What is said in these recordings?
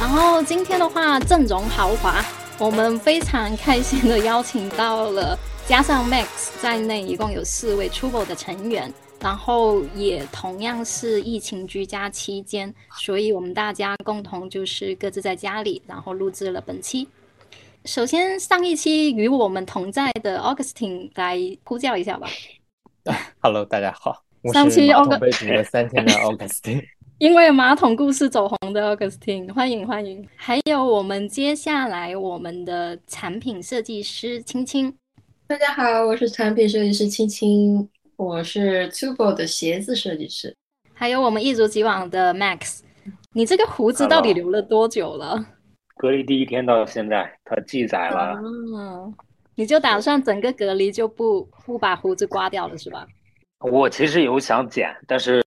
然后今天的话，阵容豪华，我们非常开心的邀请到了加上 Max 在内，一共有四位 Trouble 的成员。然后也同样是疫情居家期间，所以我们大家共同就是各自在家里，然后录制了本期。首先，上一期与我们同在的 Augustine 来呼叫一下吧。Hello，大家好，我上期是马桶 August- 被煮了三天的 Augustine。因为马桶故事走红的 Augustine，欢迎欢迎。还有我们接下来我们的产品设计师青青，大家好，我是产品设计师青青，我是 Tubo 的鞋子设计师。还有我们一如既往的 Max。你这个胡子到底留了多久了？隔离第一天到现在，它记载了，嗯，你就打算整个隔离就不不把胡子刮掉了是吧？我其实有想剪，但是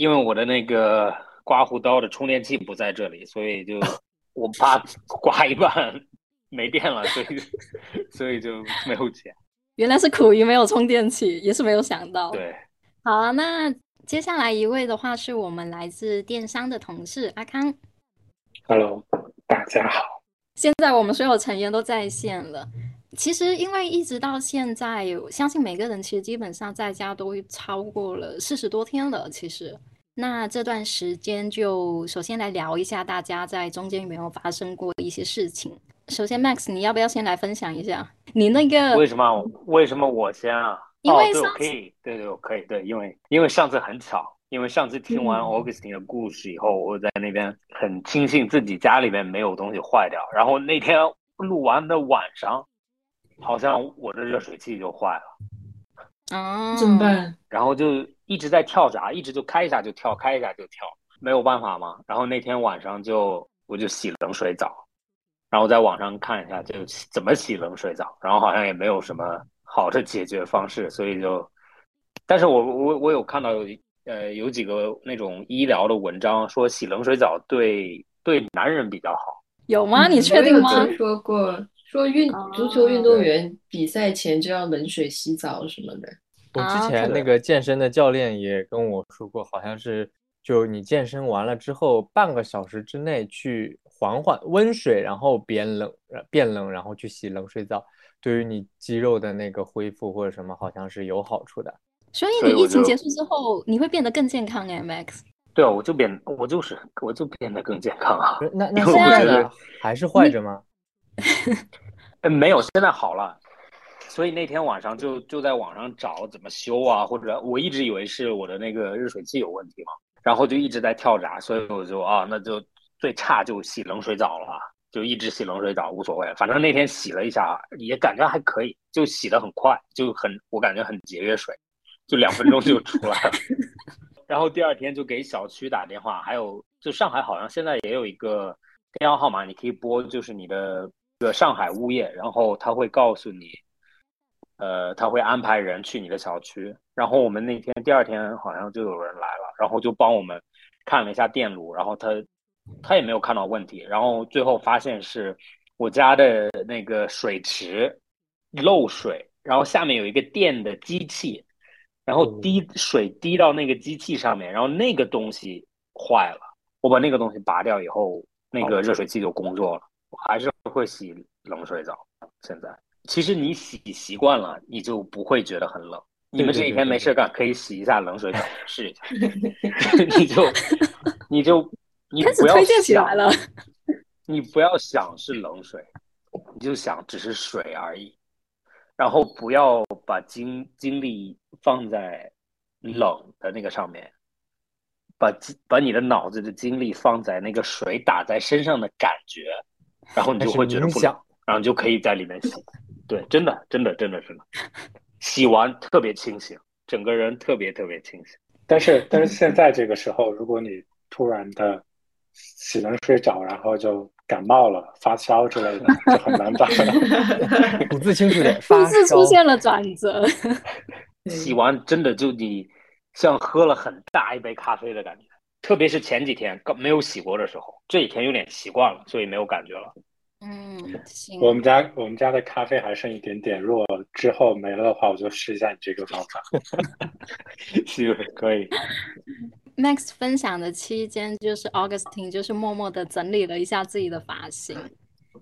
因为我的那个刮胡刀的充电器不在这里，所以就 我怕刮一半 没电了，所以所以就没有剪。原来是苦于没有充电器，也是没有想到。对，好啊，那接下来一位的话是我们来自电商的同事阿康。Hello，大家好。现在我们所有成员都在线了。其实，因为一直到现在，我相信每个人其实基本上在家都超过了四十多天了。其实，那这段时间就首先来聊一下大家在中间有没有发生过一些事情。首先，Max，你要不要先来分享一下你那个为什么为什么我先啊？因为可以，对对，我可以，对，因为因为上次很巧，因为上次听完嗯 Augustine 的故事以后，我在那边很庆幸自己家里面没有东西坏掉，然后那天录完的晚上，好像我的热水器就坏了，哦，怎么？办？然后就一直在跳闸，一直就开一下就跳，开一下就跳，没有办法嘛。然后那天晚上就我就洗冷水澡，然后在网上看一下就洗怎么洗冷水澡，然后好像也没有什么好的解决方式，所以就，但是我我我有看到呃有几个那种医疗的文章说洗冷水澡对对男人比较好。有吗？嗯你确定吗听说过，说运哦足球运动员比赛前就要冷水洗澡什么的。我啊之前是那个健身的教练也跟我说过，好像是就你健身完了之后，半个小时之内去缓缓温水，然后变冷，呃变冷，然后去洗冷水澡，对于你肌肉的那个恢复或者什么，好像是有好处的。所以所以我就你疫情结束之后，你会变得更健康哎，Max。对啊，我就变我就是我就变得更健康啊。那 那现在还是坏着吗？呃，没有，现在好了。所以那天晚上就就在网上找怎么修啊，或者我一直以为是我的那个热水器有问题嘛，然后就一直在跳闸，所以我就啊，那就最差就洗冷水澡了，就一直洗冷水澡无所谓，反正那天洗了一下也感觉还可以，就洗得很快，就很我感觉很节约水，就两分钟就出来了。然后第二天就给小区打电话，还有就上海好像现在也有一个电话号码，你可以拨，就是你的个上海物业，然后他会告诉你，呃，他会安排人去你的小区。然后我们那天第二天好像就有人来了，然后就帮我们看了一下电路，然后他他也没有看到问题，然后最后发现是我家的那个水池漏水，然后下面有一个电的机器。然后滴水滴到那个机器上面，然后那个东西坏了。我把那个东西拔掉以后，那个热水器就工作了。我还是会洗冷水澡。现在其实你洗习惯了，你就不会觉得很冷。你们这几天没事干，可以洗一下冷水澡，试一下。你就你就你不要开始推荐起想来了。你不要想是冷水，你就想只是水而已，然后不要把精精力放在冷的那个上面，把把你的脑子的精力放在那个水打在身上的感觉，然后你就会觉得不想，然后你就可以在里面洗。对，真的，真的，真的，真的，洗完特别清醒，整个人特别特别清醒。但是但是现在这个时候，如果你突然的洗冷水澡，然后就感冒了、发烧之类的，就很难找。吐字清楚点，故发事出。现了转折。洗完真的就你像喝了很大一杯咖啡的感觉，特别是前几天刚没有洗过的时候，这几天有点习惯了，所以没有感觉了。嗯，行。我们家我们家的咖啡还剩一点点，如果之后没了的话，我就试一下你这个方法。是可以。Max 分享的期间，就是 Augustine 就是默默的整理了一下自己的发型。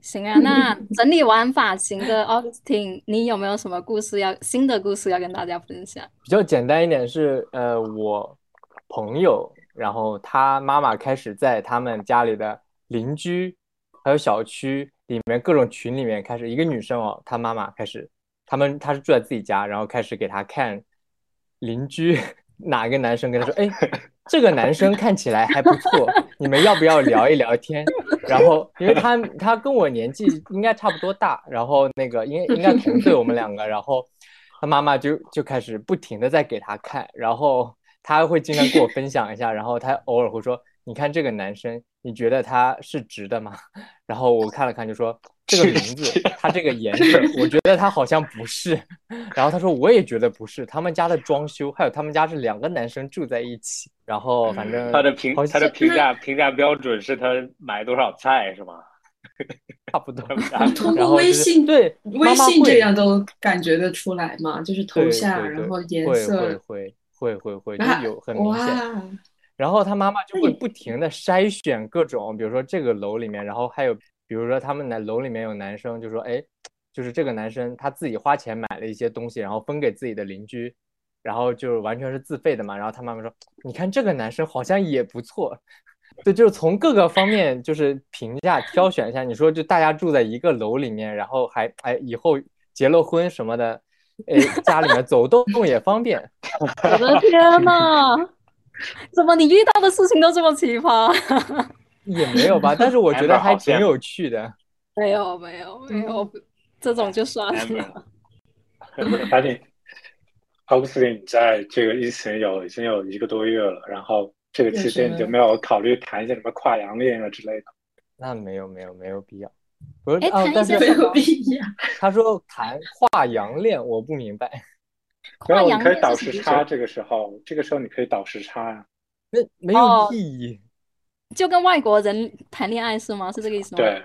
行啊，那 整理完发型的 Augustine，你有没有什么故事要新的故事要跟大家分享？比较简单一点是，呃，我朋友，然后他妈妈开始在他们家里的邻居，还有小区里面各种群里面开始，一个女生哦，她妈妈开始，他们她是住在自己家，然后开始给她看邻居 哪个男生跟她说，哎，这个男生看起来还不错，你们要不要聊一聊天？然后因为他他跟我年纪应该差不多大，然后那个应应该同岁我们两个，然后他妈妈就就开始不停的在给他看，然后他会经常跟我分享一下，然后他偶尔会说，你看这个男生，你觉得他是直的吗？然后我看了看就说这个名字，他这个颜色，我觉得他好像不是。然后他说我也觉得不是，他们家的装修，还有他们家是两个男生住在一起，然后反正他的评他的评价评价标准是他买多少菜是吗？差不多。通过微信对微信这样都感觉得出来嘛，就是头像，然后颜会色，会会会会会会，就啊有很明显。然后他妈妈就会不停的筛选各种，比如说这个楼里面，然后还有比如说他们的楼里面有男生，就说哎，就是这个男生他自己花钱买了一些东西，然后分给自己的邻居，然后就完全是自费的嘛。然后他妈妈说，你看这个男生好像也不错，对，就是从各个方面就是评价挑选一下。你说就大家住在一个楼里面，然后还哎以后结了婚什么的，哎家里面走动也方便。我的天呐，怎么你遇到的事情都这么奇葩？也没有吧，但是我觉得还挺有趣的。没有没有没有，这种就算了。你奥斯汀，你在这个疫情有已经有一个多月了，然后这个期间你就没有考虑谈一些什么跨洋恋啊之类的？那没有没有没有必要。不是哎谈，一哦但是些没有必要。他说谈跨洋恋，我不明白。跨洋你可以倒时差，这个时候，这个时候你可以倒时差啊。那没哦有意义。就跟外国人谈恋爱是吗？是这个意思吗？对，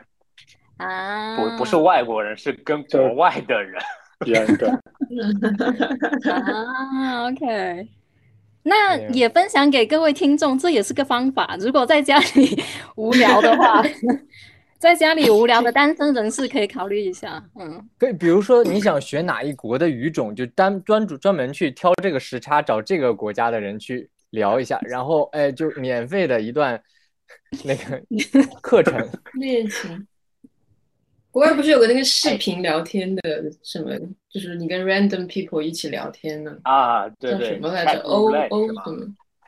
啊，不不是外国人，是跟国外的人。人对，啊，OK。那也分享给各位听众，这也是个方法。如果在家里无聊的话，在家里无聊的 单身人士可以考虑一下。嗯，可以，比如说你想学哪一国的语种，就单专注专门去挑这个时差，找这个国家的人去聊一下，然后哎，就免费的一段那个 课程。恋情。国外不是有个那个视频聊天的什么，就是你跟 random people 一起聊天呢，啊，对叫对，什么来着 O 是吧什么？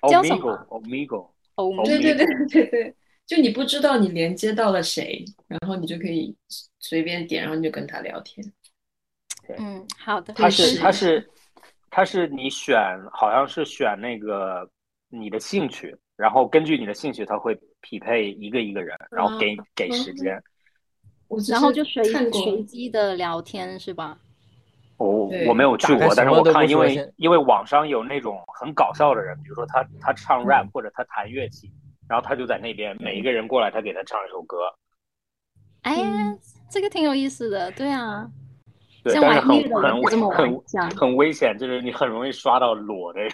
叫什么 Omigo，Omigo，哦，哦对对对对对，就你不知道你连接到了谁，然后你就可以随便点，然后你就跟他聊天。嗯，好的。它是是它是它是你选，好像是选那个你的兴趣，然后根据你的兴趣，他会匹配一个一个人，然后给给时间。我然后就随是看随机的聊天是吧？我对我没有去过，但是我看，因为因为网上有那种很搞笑的人，比如说他他唱 rap 或者他弹乐器，然后他就在那边，每一个人过来，他给他唱一首歌。哎这个挺有意思的，对啊，对，像但是很很。很危险，就是你很容易刷到裸的人。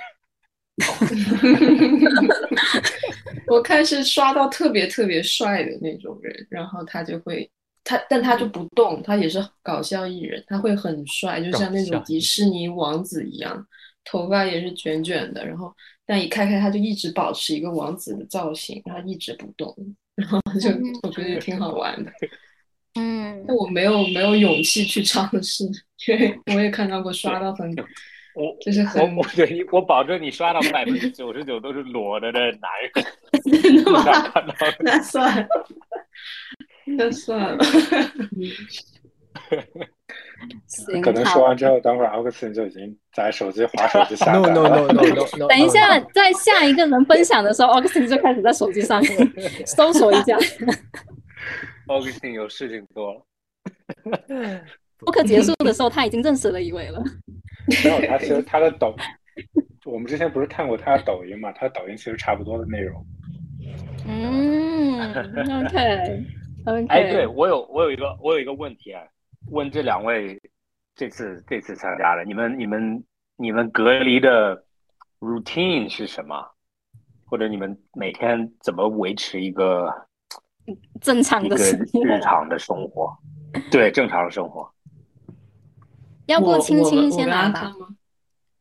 我看是刷到特别特别帅的那种人，然后他就会他，但他就不动，他也是搞笑艺人，他会很帅，就像那种迪士尼王子一样，头发也是卷卷的，然后但一开开它就一直保持一个王子的造型，然后一直不动，然后就嗯我觉得挺好玩的，嗯，但我没有没有勇气去尝试，因为我也看到过刷到很我就是很我我对你，我保证你刷到百分之九十九都是裸的的男人，真的吗？那算了，那算了。行，可能说完之后，等会儿奥克斯就已经在手机划手机下 No 载 no 了。no no no no。等一下，在下一个人分享的时候 a u g u s t i n 就开始在手机上 搜索一下。Augustine 有事情做了。播客结束的时候，他已经认识了一位了。没有，他其实他的抖，我们之前不是看过他的抖音嘛？他的抖音其实差不多的内容。嗯，OK OK。哎，对我有我有一个我有一个问题啊，问这两位这次这次参加的，你们你们你们隔离的 routine 是什么？或者你们每天怎么维持一个正常的生活？日常的生活，对正常的生活。要不青青先来吧。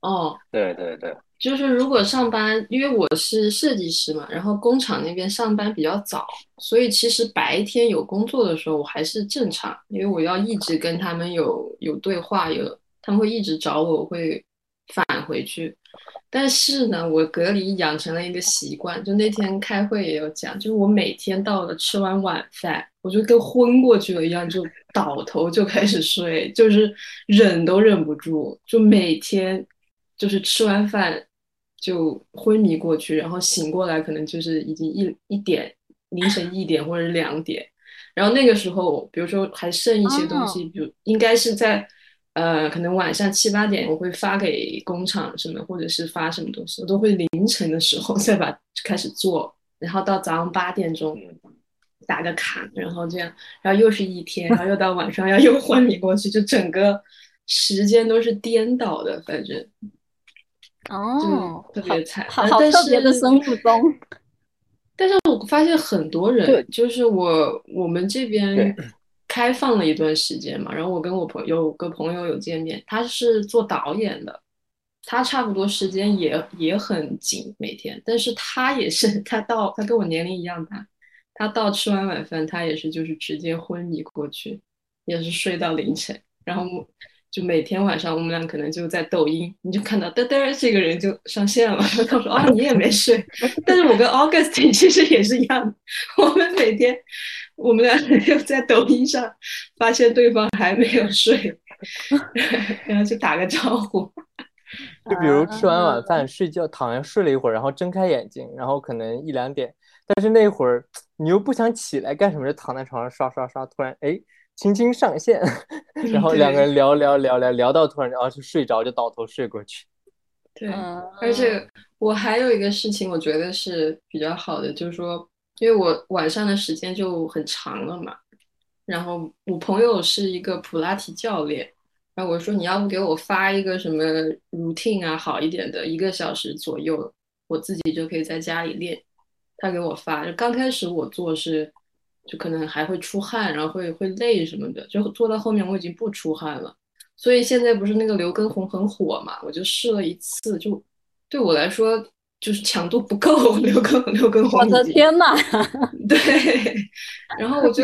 哦，对对对，就是如果上班，因为我是设计师嘛，然后工厂那边上班比较早，所以其实白天有工作的时候我还是正常，因为我要一直跟他们有有对话，有他们会一直找我，我会返回去。但是呢，我隔离养成了一个习惯，就那天开会也有讲，就是我每天到了吃完晚饭，我就跟昏过去了一样，就倒头就开始睡，就是忍都忍不住，就每天就是吃完饭就昏迷过去，然后醒过来可能就是已经一一点凌晨一点或者两点，然后那个时候，比如说还剩一些东西，比如应该是在。呃，可能晚上七八点我会发给工厂什么，或者是发什么东西，我都会凌晨的时候 再把开始做，然后到早上八点钟打个卡，然后这样，然后又是一天，然后又到晚上要又 昏迷过去，就整个时间都是颠倒的，反正哦，特别惨，好好特别的生物钟。但是我发现很多人，就是我我们这边。开放了一段时间嘛，然后我跟我朋友有个朋友有见面，他是做导演的，他差不多时间也也很紧每天，但是他也是 他到他跟我年龄一样大，他到吃完晚饭他也是就是直接昏迷过去，也是睡到凌晨，然后就每天晚上我们俩可能就在抖音，你就看到嘚嘚这个人就上线了，他说啊你也没睡，但是我跟 Augustin 其实也是一样，我们每天。我们俩就在抖音上发现对方还没有睡，然后就打个招呼。就比如吃完晚饭睡觉，躺下睡了一会儿，然后睁开眼睛，然后可能一两点，但是那会儿 你又不想起来干什么，就躺在床上刷刷刷，突然哎，轻轻上线，然后两个人聊聊聊聊聊到突然啊就睡着，就倒头睡过去。对，而且我还有一个事情，我觉得是比较好的，就是说。因为我晚上的时间就很长了嘛，然后我朋友是一个普拉提教练，然后我说你要不给我发一个什么 routine 啊，好一点的，一个小时左右，我自己就可以在家里练。他给我发，就刚开始我做是，就可能还会出汗，然后会会累什么的，就做到后面我已经不出汗了。所以现在不是那个刘畊宏很火嘛，我就试了一次，就对我来说。就是强度不够，刘畊刘畊宏。我的天呐，对，然后我就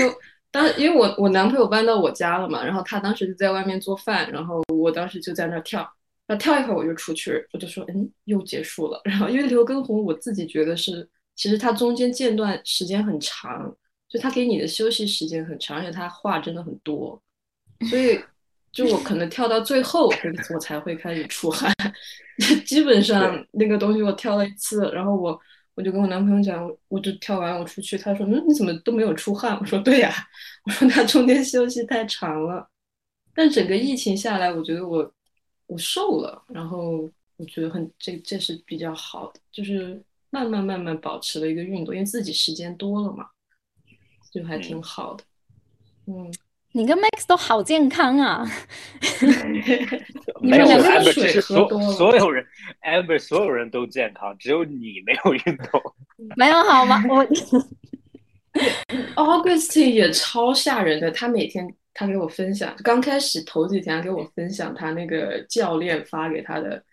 当因为我我男朋友搬到我家了嘛，然后他当时就在外面做饭，然后我当时就在那跳，然后跳一会儿我就出去，我就说嗯又结束了。然后因为刘畊宏我自己觉得是，其实他中间间断时间很长，就他给你的休息时间很长，而且他话真的很多，所以。就我可能跳到最后，我才会开始出汗。基本上那个东西我跳了一次，然后我我就跟我男朋友讲，我就跳完我出去，他说：“嗯，你怎么都没有出汗？”我说：“对呀，我说他中间休息太长了。”但整个疫情下来，我觉得我我瘦了，然后我觉得很这这是比较好的，就是慢慢慢慢保持了一个运动，因为自己时间多了嘛，就还挺好的。嗯。你跟 Max 都好健康啊！没有 Amber，其实所所有人 Amber 所有人都健康，只有你没有运动。没有好吗？我 Augustine 也超吓人的，他每天他给我分享，刚开始头几天给我分享他那个教练发给他的，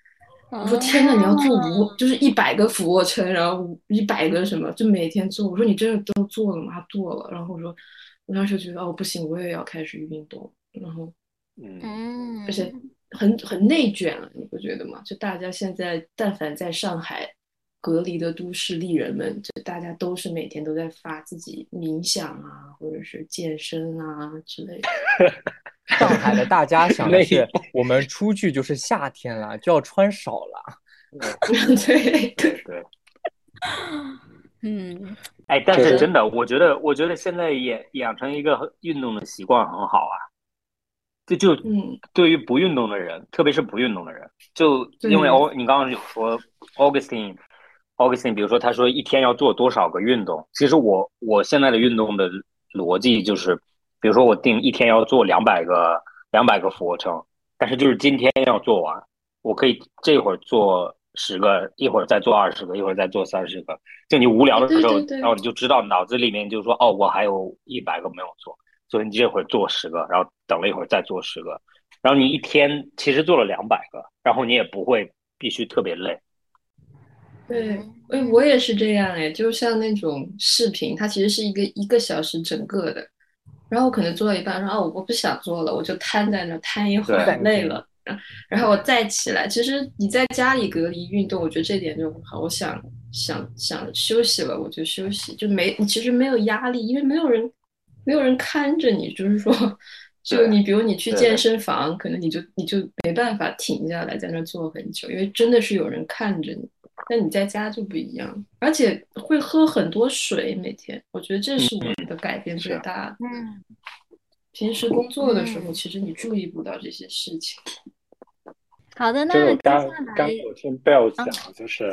我说天呐，你要做五就是一百个俯卧撑，然后一百个什么，就每天做。我说你真的都做了吗？他做了，然后我说。我当时觉得哦不行，我也要开始运动，然后，嗯，而且很很内卷了，你不觉得吗？就大家现在但凡在上海隔离的都市丽人们，就大家都是每天都在发自己冥想啊，或者是健身啊之类的。上海的大家想的是，我们出去就是夏天了，就要穿少了。对对对。嗯，哎，但是是真的，我觉得，我觉得现在也养成一个运动的习惯很好啊。这就嗯，对于不运动的人，特别是不运动的人，就因为对哦，你刚刚有说 Augustine。Augustine，比如说他说一天要做多少个运动，其实我我现在的运动的逻辑就是，比如说我定一天要做两百个两百个俯卧撑，但是就是今天要做完，我可以这会儿做十个，一会儿再做二十个，一会儿再做三十个。就你无聊的时候，对对对然后你就知道脑子里面就说，哦，我还有一百个没有做，所以你这会儿做十个，然后等了一会儿再做十个，然后你一天其实做了两百个，然后你也不会必须特别累。对，哎，我也是这样哎，就像那种视频，它其实是一个一个小时整个的，然后我可能做到一半说，哦，我不想做了，我就瘫在那儿瘫一会儿，累了，然然后我再起来。其实你在家里隔离运动，我觉得这点就很好。我想想想休息了，我就休息，就没你其实没有压力，因为没有人没有人看着你，就是说，就你比如你去健身房，可能你就你就没办法停下来在那儿坐很久，因为真的是有人看着你。但你在家就不一样，而且会喝很多水，每天，我觉得这是我的改变最大的。嗯，平时工作的时候，嗯其实你注意不到这些事情。好的，那接刚下刚来有听 Bell 啊讲，就是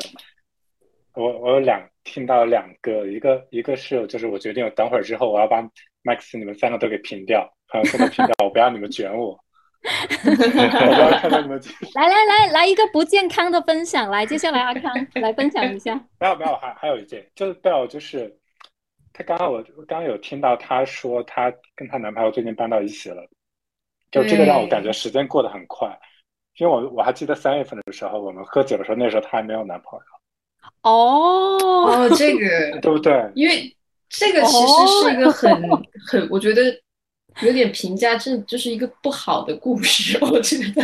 我我有两听到两个，一个一个是就是我决定我等会儿之后我要把 Max 你们三个都给平掉，还有现在平掉，我不要你们卷我，我不要看到你们来来来来一个不健康的分享，来，接下来阿康 来分享一下。没有没有，还还有一件，就是 Bell，就是她刚刚我我刚刚有听到她说她跟她男朋友最近搬到一起了，就这个让我感觉时间过得很快，因为我我还记得三月份的时候我们喝酒的时候，那时候她还没有男朋友，哦，哦，这个，对不对？因为这个其实是一个很很，我觉得有点评价，这就是一个不好的故事，我觉得。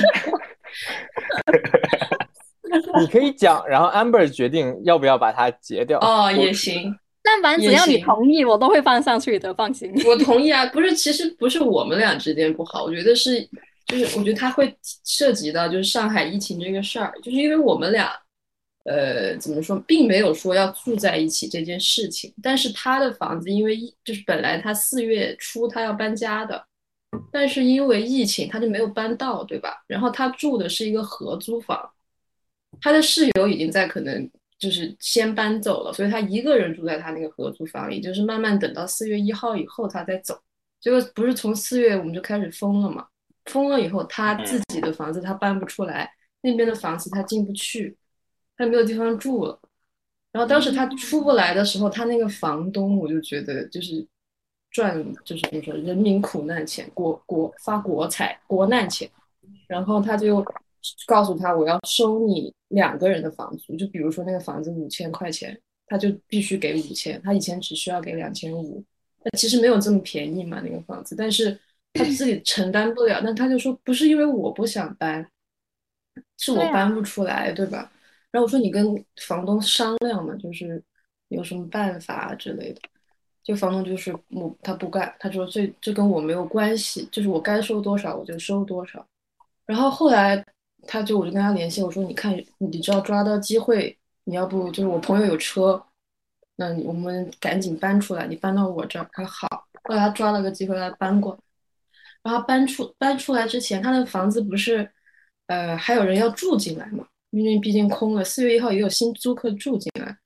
你可以讲，然后 Amber 决定要不要把它截掉。哦，也行，但凡只要你同意，我都会放上去的，放心。我同意啊。不是，其实不是我们俩之间不好，我觉得是，就是我觉得它会涉及到就是上海疫情这个事儿，就是因为我们俩，呃，怎么说，并没有说要住在一起这件事情，但是他的房子因为疫就是本来他四月初他要搬家的，但是因为疫情他就没有搬到，对吧？然后他住的是一个合租房，他的室友已经在可能就是先搬走了，所以他一个人住在他那个合租房里，就是慢慢等到四月一号以后他再走。结果不是从四月我们就开始封了嘛？封了以后，他自己的房子他搬不出来，那边的房子他进不去，他没有地方住了。然后当时他出不来的时候，他那个房东我就觉得就是赚就是怎么说人民苦难钱，国国发国财国难钱，然后他就告诉他我要收你两个人的房租，就比如说那个房子五千块钱，他就必须给五千，他以前只需要给两千五，那其实没有这么便宜嘛那个房子，但是他自己承担不了，那他就说不是因为我不想搬，是我搬不出来，对吧？然后我说你跟房东商量嘛，就是有什么办法之类的。就房东就是我他不干，他说这这跟我没有关系，就是我该收多少我就收多少。然后后来他就我就跟他联系，我说你看你只要抓到机会，你要不就是我朋友有车，那我们赶紧搬出来，你搬到我这儿。他说好。后来他抓了个机会，他搬过来。然后搬出搬出来之前，他的房子不是呃还有人要住进来嘛？因为毕竟空了，四月一号也有新租客住进来。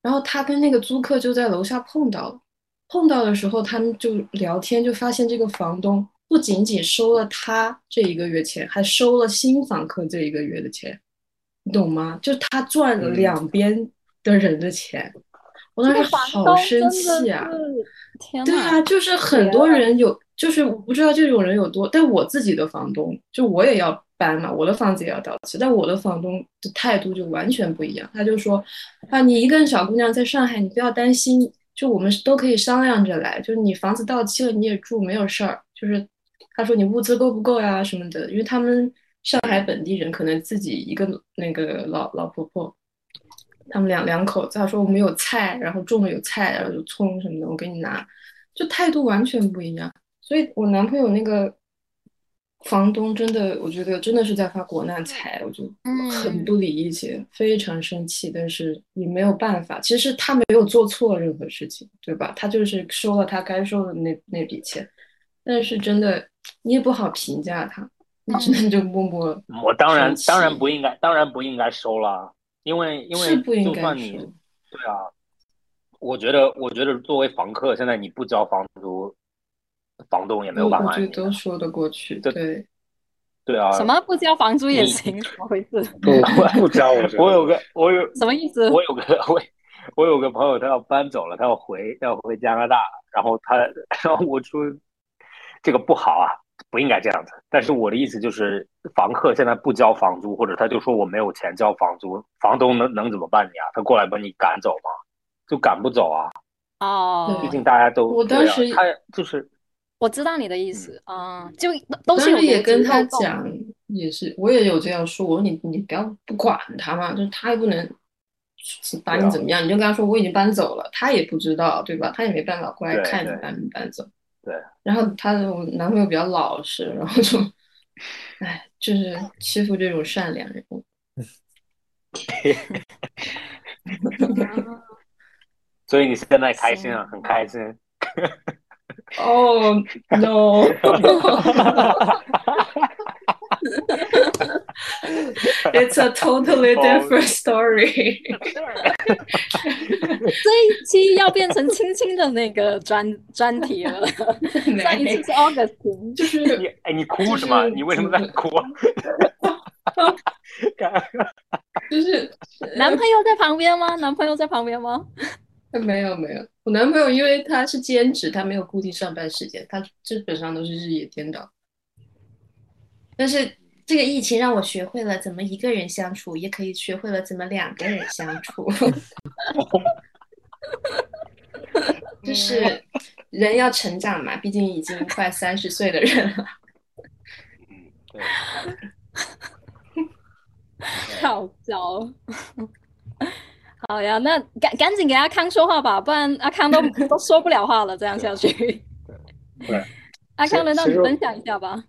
然后他跟那个租客就在楼下碰到了，碰到的时候他们就聊天，就发现这个房东不仅仅收了他这一个月钱，还收了新房客这一个月的钱，你懂吗？就他赚了嗯两边的人的钱，我当时好生气啊！天呐，对啊，就是很多人有，就是我不知道这种人有多，但我自己的房东，就我也要搬嘛，我的房子也要到期，但我的房东的态度就完全不一样，他就说啊，你一个小姑娘在上海，你不要担心，就我们都可以商量着来，就是你房子到期了你也住没有事儿，就是他说你物资够不够呀什么的，因为他们上海本地人可能自己一个那个老老婆婆。他们两两口子，他说我们有菜，然后种了有菜，然后有葱什么的，我给你拿，就态度完全不一样。所以我男朋友那个房东真的，我觉得真的是在发国难财，我就很不理解，非常生气，但是也没有办法。其实他没有做错任何事情，对吧？他就是收了他该收的那那笔钱，但是真的你也不好评价他，你只能就默默。我当然当然不应该，当然不应该收了，因为因为就算你对啊，我觉得我觉得作为房客，现在你不交房租。房东也没有办法，我觉得都说得过去。对，对啊，什么不交房租也行？怎么回事？不不交，我 我有个我有什么意思？我有个我我有个朋友，他要搬走了，他要回要回加拿大，然后他 然后我说这个不好啊，不应该这样子。但是我的意思就是，房客现在不交房租，或者他就说我没有钱交房租，房东能能怎么办你啊？他过来把你赶走吗？就赶不走啊。哦，毕竟大家都我当时他就是。我知道你的意思啊，就都是也跟他讲，也是我也有这样说，我说你你不要不管他嘛，就是他也不能把你怎么样，你就跟他说我已经搬走了，他也不知道对吧？他也没办法过来看你搬没搬走。对。然后他的男朋友比较老实，然后就，哎，就是欺负这种善良人。所以你现在开心啊，很开心。Oh no! It's a totally different story. 这一期要变成青青的那个专专题了。上一次是 August，就是你哎，你哭什么？你为什么在哭？就是男朋友在旁边吗？男朋友在旁边吗？没有没有，我男朋友因为他是兼职，他没有固定上班时间，他基本上都是日夜颠倒。但是这个疫情让我学会了怎么一个人相处，也可以学会了怎么两个人相处。就是人要成长嘛，毕竟已经快三十岁的人了。嗯，对。好笑。好呀，那赶赶紧给阿康说话吧，不然阿康都都说不了话了。这样下去，对，阿康轮到你分享一下吧。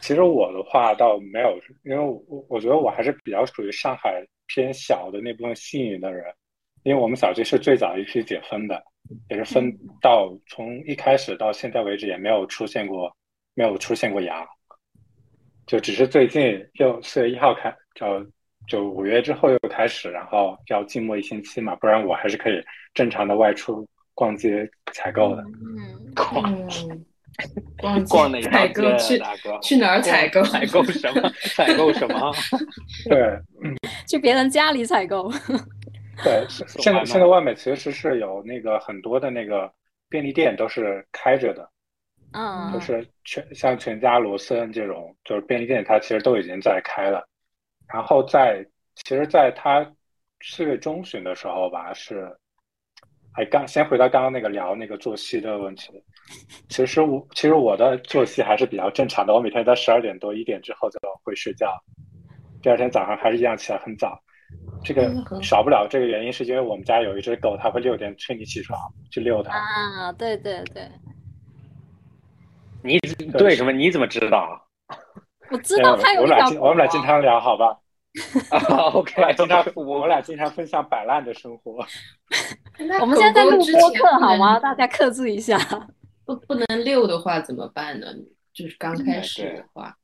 其实我的话倒没有，因为我我觉得我还是比较属于上海偏小的那部分幸运的人，因为我们小区是最早一批解封的，也是分到从一开始到现在为止也没有出现过没有出现过阳，就只是最近就四月一号开就。就五月之后又开始，然后要静默一星期嘛，不然我还是可以正常的外出逛街采购的。嗯，逛 逛哪个采购去去哪儿采购？采购什么？采购什么？对，去别人家里采购。对，现在现在外面其实是有那个很多的那个便利店都是开着的，嗯，就是全像全家、罗森这种就是便利店，它其实都已经在开了。然后在，其实，在他四月中旬的时候吧，是，哎，刚先回到刚刚那个聊那个作息的问题。其实我其实我的作息还是比较正常的，我每天在十二点多一点之后就会睡觉，第二天早上还是一样起来很早。这个少不了这个原因，是因为我们家有一只狗，它会六点催你起床去遛它。啊，对对对。你对什么？你怎么知道？我知道他有我们俩经我们俩经常聊，好吧？OK，经常 我们俩经常分享摆烂的生活。我们现在在录播课好吗？大家克制一下。不不能遛的话怎么办呢？就是刚开始的话，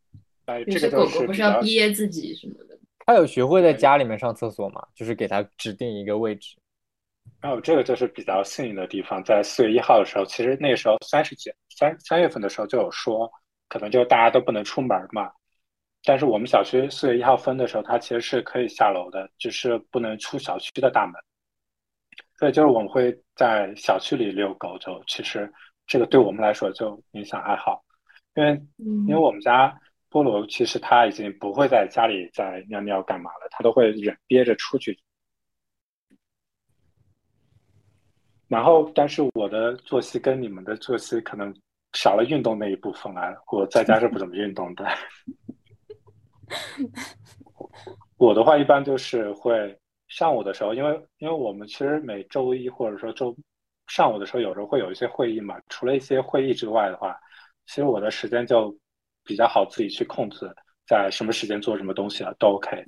有些狗狗不是要憋自己什么的。他有学会在家里面上厕所吗？就是给他指定一个位置。然后这个就是比较幸运的地方，在四月一号的时候，其实那个时候三十几三三月份的时候就有说。可能就大家都不能出门嘛，但是我们小区四月一号封的时候，它其实是可以下楼的，只是不能出小区的大门。所以就是我们会在小区里遛狗，就其实这个对我们来说就影响还好，因为因为我们家菠萝其实它已经不会在家里再尿尿干嘛了，它都会忍憋着出去。然后，但是我的作息跟你们的作息可能。少了运动那一部分啊，我在家是不怎么运动的。我的话一般就是会上午的时候，因为因为我们其实每周一或者说周上午的时候，有时候会有一些会议嘛。除了一些会议之外的话，其实我的时间就比较好自己去控制在什么时间做什么东西了，都 OK。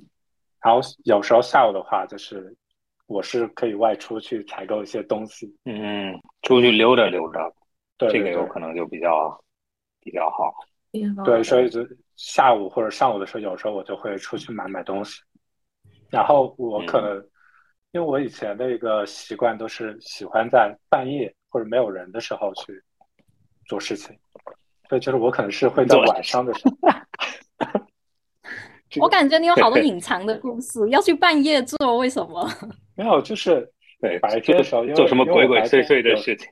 然后有时候下午的话，就是我是可以外出去采购一些东西，嗯，出去溜达溜达，对这个对对有可能就比较比较好。对，所以就下午或者上午的时候，有时候我就会出去买买东西。然后我可能，因为我以前的一个习惯都是喜欢在半夜或者没有人的时候去做事情，所以就是我可能是会在晚上的时候，这个我感觉你有好多 隐藏的故事，要去半夜做，为什么？没有，就是对，白天的时候，因为做什么鬼鬼祟祟的事情？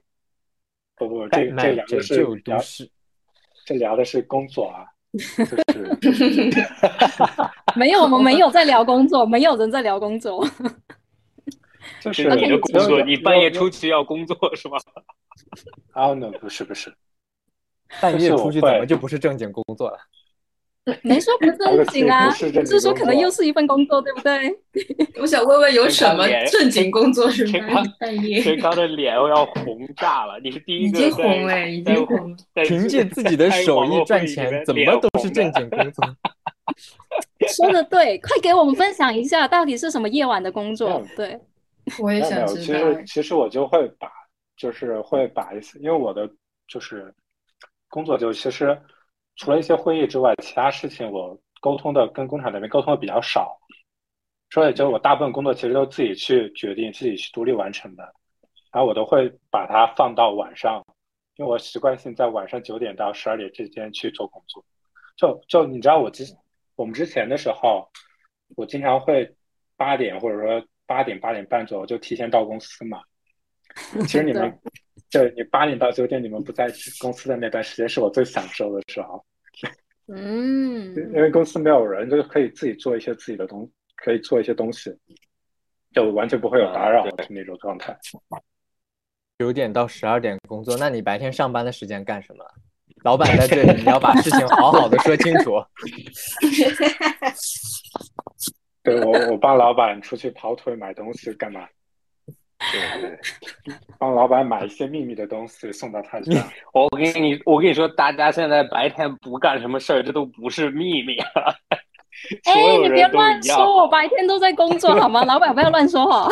不不，这这麦聊的是聊都市。这聊的是工作啊，就是 没有，我们没有在聊工作，没有人在聊工作。就是你的工作，你半夜出去要工作是吗？啊，那不是不是，半夜出去怎么就不是正经工作了？没 说不正经啊，不是说可能又是一份工作，对不对？我想问问有什么正经工作是吗半刚半夜？陈刚的脸要红炸了，你是第一已经红了，已经红了。在凭借自己的手艺赚开钱，怎么都是正经工作？说的对，快给我们分享一下，到底是什么夜晚的工作？对，我也想知道其实。其实我就会把，就是会把一些，因为我的就是工作就其实除了一些会议之外，其他事情我沟通的跟工厂那边沟通的比较少，所以就我大部分工作其实都自己去决定，自己去独立完成的，然后我都会把它放到晚上，因为我习惯性在晚上九点到十二点之间去做工作。就就你知道我之我们之前的时候，我经常会八点或者说八点八点半左右就提前到公司嘛。其实你们对你八点到九点你们不在公司的那段时间是我最享受的时候，嗯，因为公司没有人，就是可以自己做一些自己的东，可以做一些东西，就完全不会有打扰啊的那种状态。九点到十二点工作，那你白天上班的时间干什么？老板在这里，你要把事情好好的说清楚。对我，我帮老板出去跑腿买东西干嘛？对 对，帮老板买一些秘密的东西送到他家。我跟你我跟你说，大家现在白天不干什么事儿，这都不是秘密啊。哎，你别。乱说，我白天都在工作，好吗？老板不要乱说话。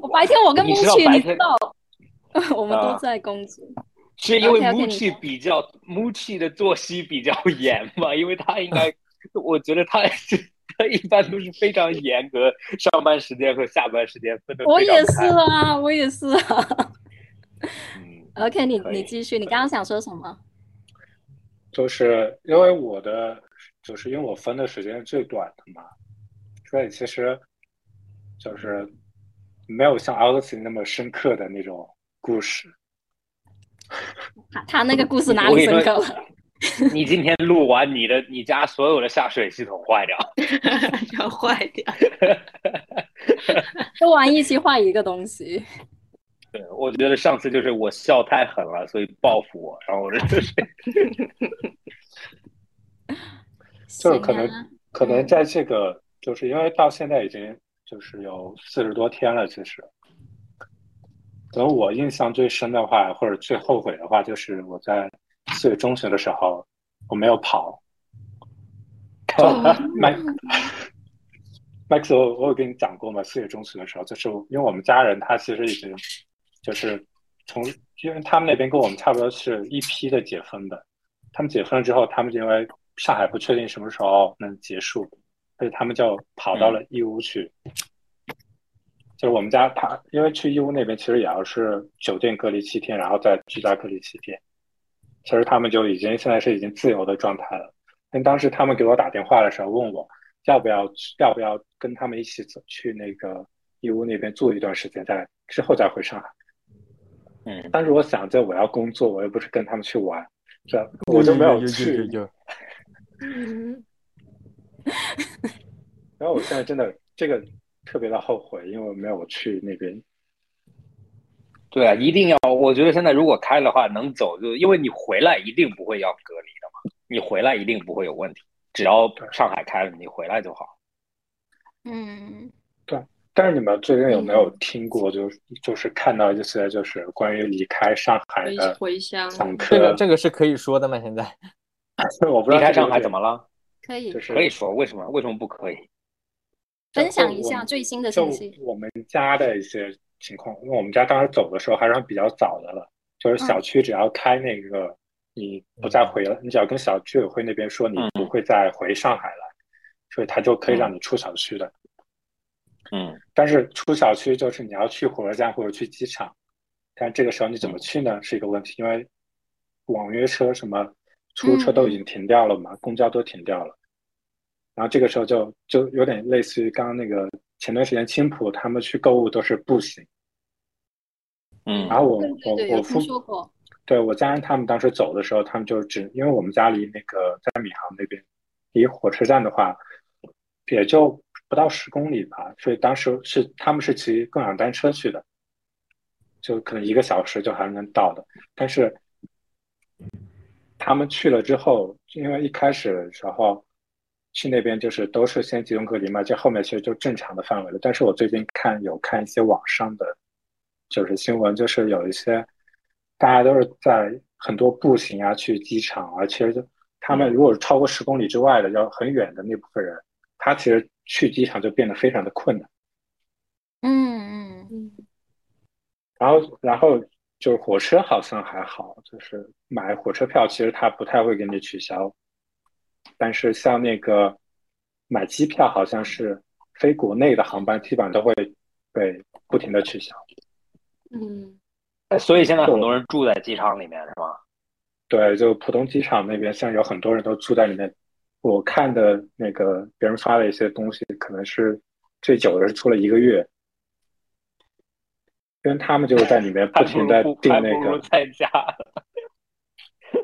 我白天我跟木你知道器，白天你知道，我们都啊在工作。是因为说比较木器的作息比较严嘛，因为他应该，我觉得他是他一般都是非常严格，上班时间和下班时间分的我也非常开是。啊，我也是啊。嗯，OK，你你继续，你刚刚想说什么？就是因为我的，就是因为我分的时间是最短的嘛，所以其实就是没有像 Alex 那么深刻的那种故事。他他那个故事哪里深刻了？你今天录完，你的你家所有的下水系统坏掉。要坏掉。录完一期换一个东西。对，我觉得上次就是我笑太狠了，所以报复我，然后我就是 就是可能可能在这个，就是因为到现在已经就是有四十多天了，其实，可能我印象最深的话，或者最后悔的话，就是我在四月中旬的时候，我没有跑。就麦 Max，我我有跟你讲过嘛，四月中旬的时候，就是因为我们家人他其实已经就是从，因为他们那边跟我们差不多是一批的解封的，他们解封了之后，他们因为上海不确定什么时候能结束，所以他们就跑到了义乌去。就是我们家他，因为去义乌那边其实也要是酒店隔离七天，然后再居家隔离七天。其实他们就已经现在是已经自由的状态了。但当时他们给我打电话的时候，问我要不要要不要跟他们一起走去那个义乌那边住一段时间，再之后再回上海。嗯，但是我想着我要工作，我又不是跟他们去玩，这我就没有有去。然后我现在真的这个特别的后悔，因为我没有去那边。对啊，一定要。我觉得现在如果开的话，能走就因为你回来一定不会要隔离的嘛，你回来一定不会有问题，只要上海开了，你回来就好。嗯，对但是你们最近有没有听过，就是就是看到一些就是关于离开上海回的回乡。访这个？这个是可以说的吗？现在 我不知道离开上海怎么了？可以就是可以说为什么？为什么不可以？分享一下最新的信息。我们家的一些情况，因为我们家当时走的时候还是比较早的了，就是小嗯区只要开那个，你不再回了，你只要跟小居委会那边说你不会再回上海来，所以他就可以让你出小区的。嗯但是出小区就是你要去火车站或者去机场，但这个时候你怎么去呢？是一个问题，因为网约车什么出租车都已经停掉了嘛，公交都停掉了。然后这个时候就就有点类似于刚刚那个前段时间青浦他们去购物都是步行，嗯然后我对对对，我我父听说过。对我家人他们当时走的时候，他们就只因为我们家离那个在闵行那边，离火车站的话，也就不到十公里吧，所以当时是他们是骑共享单车去的，就可能一个小时就还能到的。但是他们去了之后，因为一开始的时候去那边就是都是先集中隔离嘛，就后面其实就正常的范围了。但是我最近看有看一些网上的，就是新闻，就是有一些大家都是在很多步行啊去机场啊，其实就他们如果是超过十公里之外的，要很远的那部分人，他其实去机场就变得非常的困难。嗯嗯嗯然后，然后就是火车好像还好，就是买火车票，其实他不太会给你取消。但是像那个买机票，好像是飞国内的航班，基本上都会被不停的取消。嗯所以现在很多人住在机场里面是吗？对，就浦东机场那边，像有很多人都住在里面。我看的那个别人发的一些东西，可能是最久的是住了一个月，因为他们就在里面不停的订那个，如在家。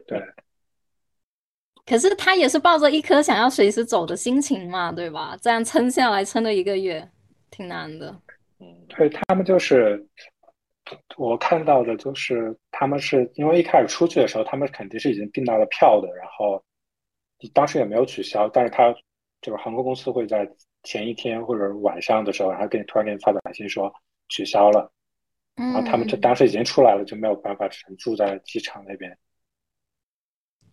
对，可是他也是抱着一颗想要随时走的心情嘛，对吧？这样撑下来，撑了一个月，挺难的。嗯对他们就是我看到的，就是他们是因为一开始出去的时候，他们肯定是已经订到了票的，然后当时也没有取消，但是他就是航空公司会在前一天或者晚上的时候，然后给你突然给你发短信说取消了，然后他们就当时已经出来了，就没有办法，只能住在机场那边。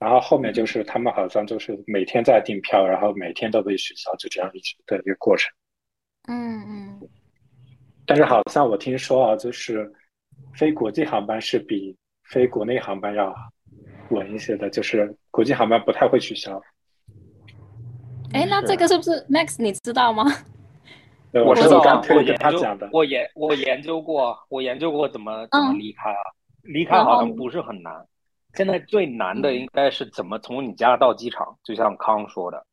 然后后面就是他们好像就是每天在订票，然后每天都被取消，就这样一直的一个过程。嗯嗯但是好像我听说啊，就是飞国际航班是比飞国内航班要稳一些的，就是国际航班不太会取消。哎，那这个是不是 Max？你知道吗？我知道啊，是刚特意跟我研究他讲的，我研我研究过，我研究过怎么怎么嗯离开啊，离开好像不是很难。现在最难的应该是怎么从你家到机场，就像康说的。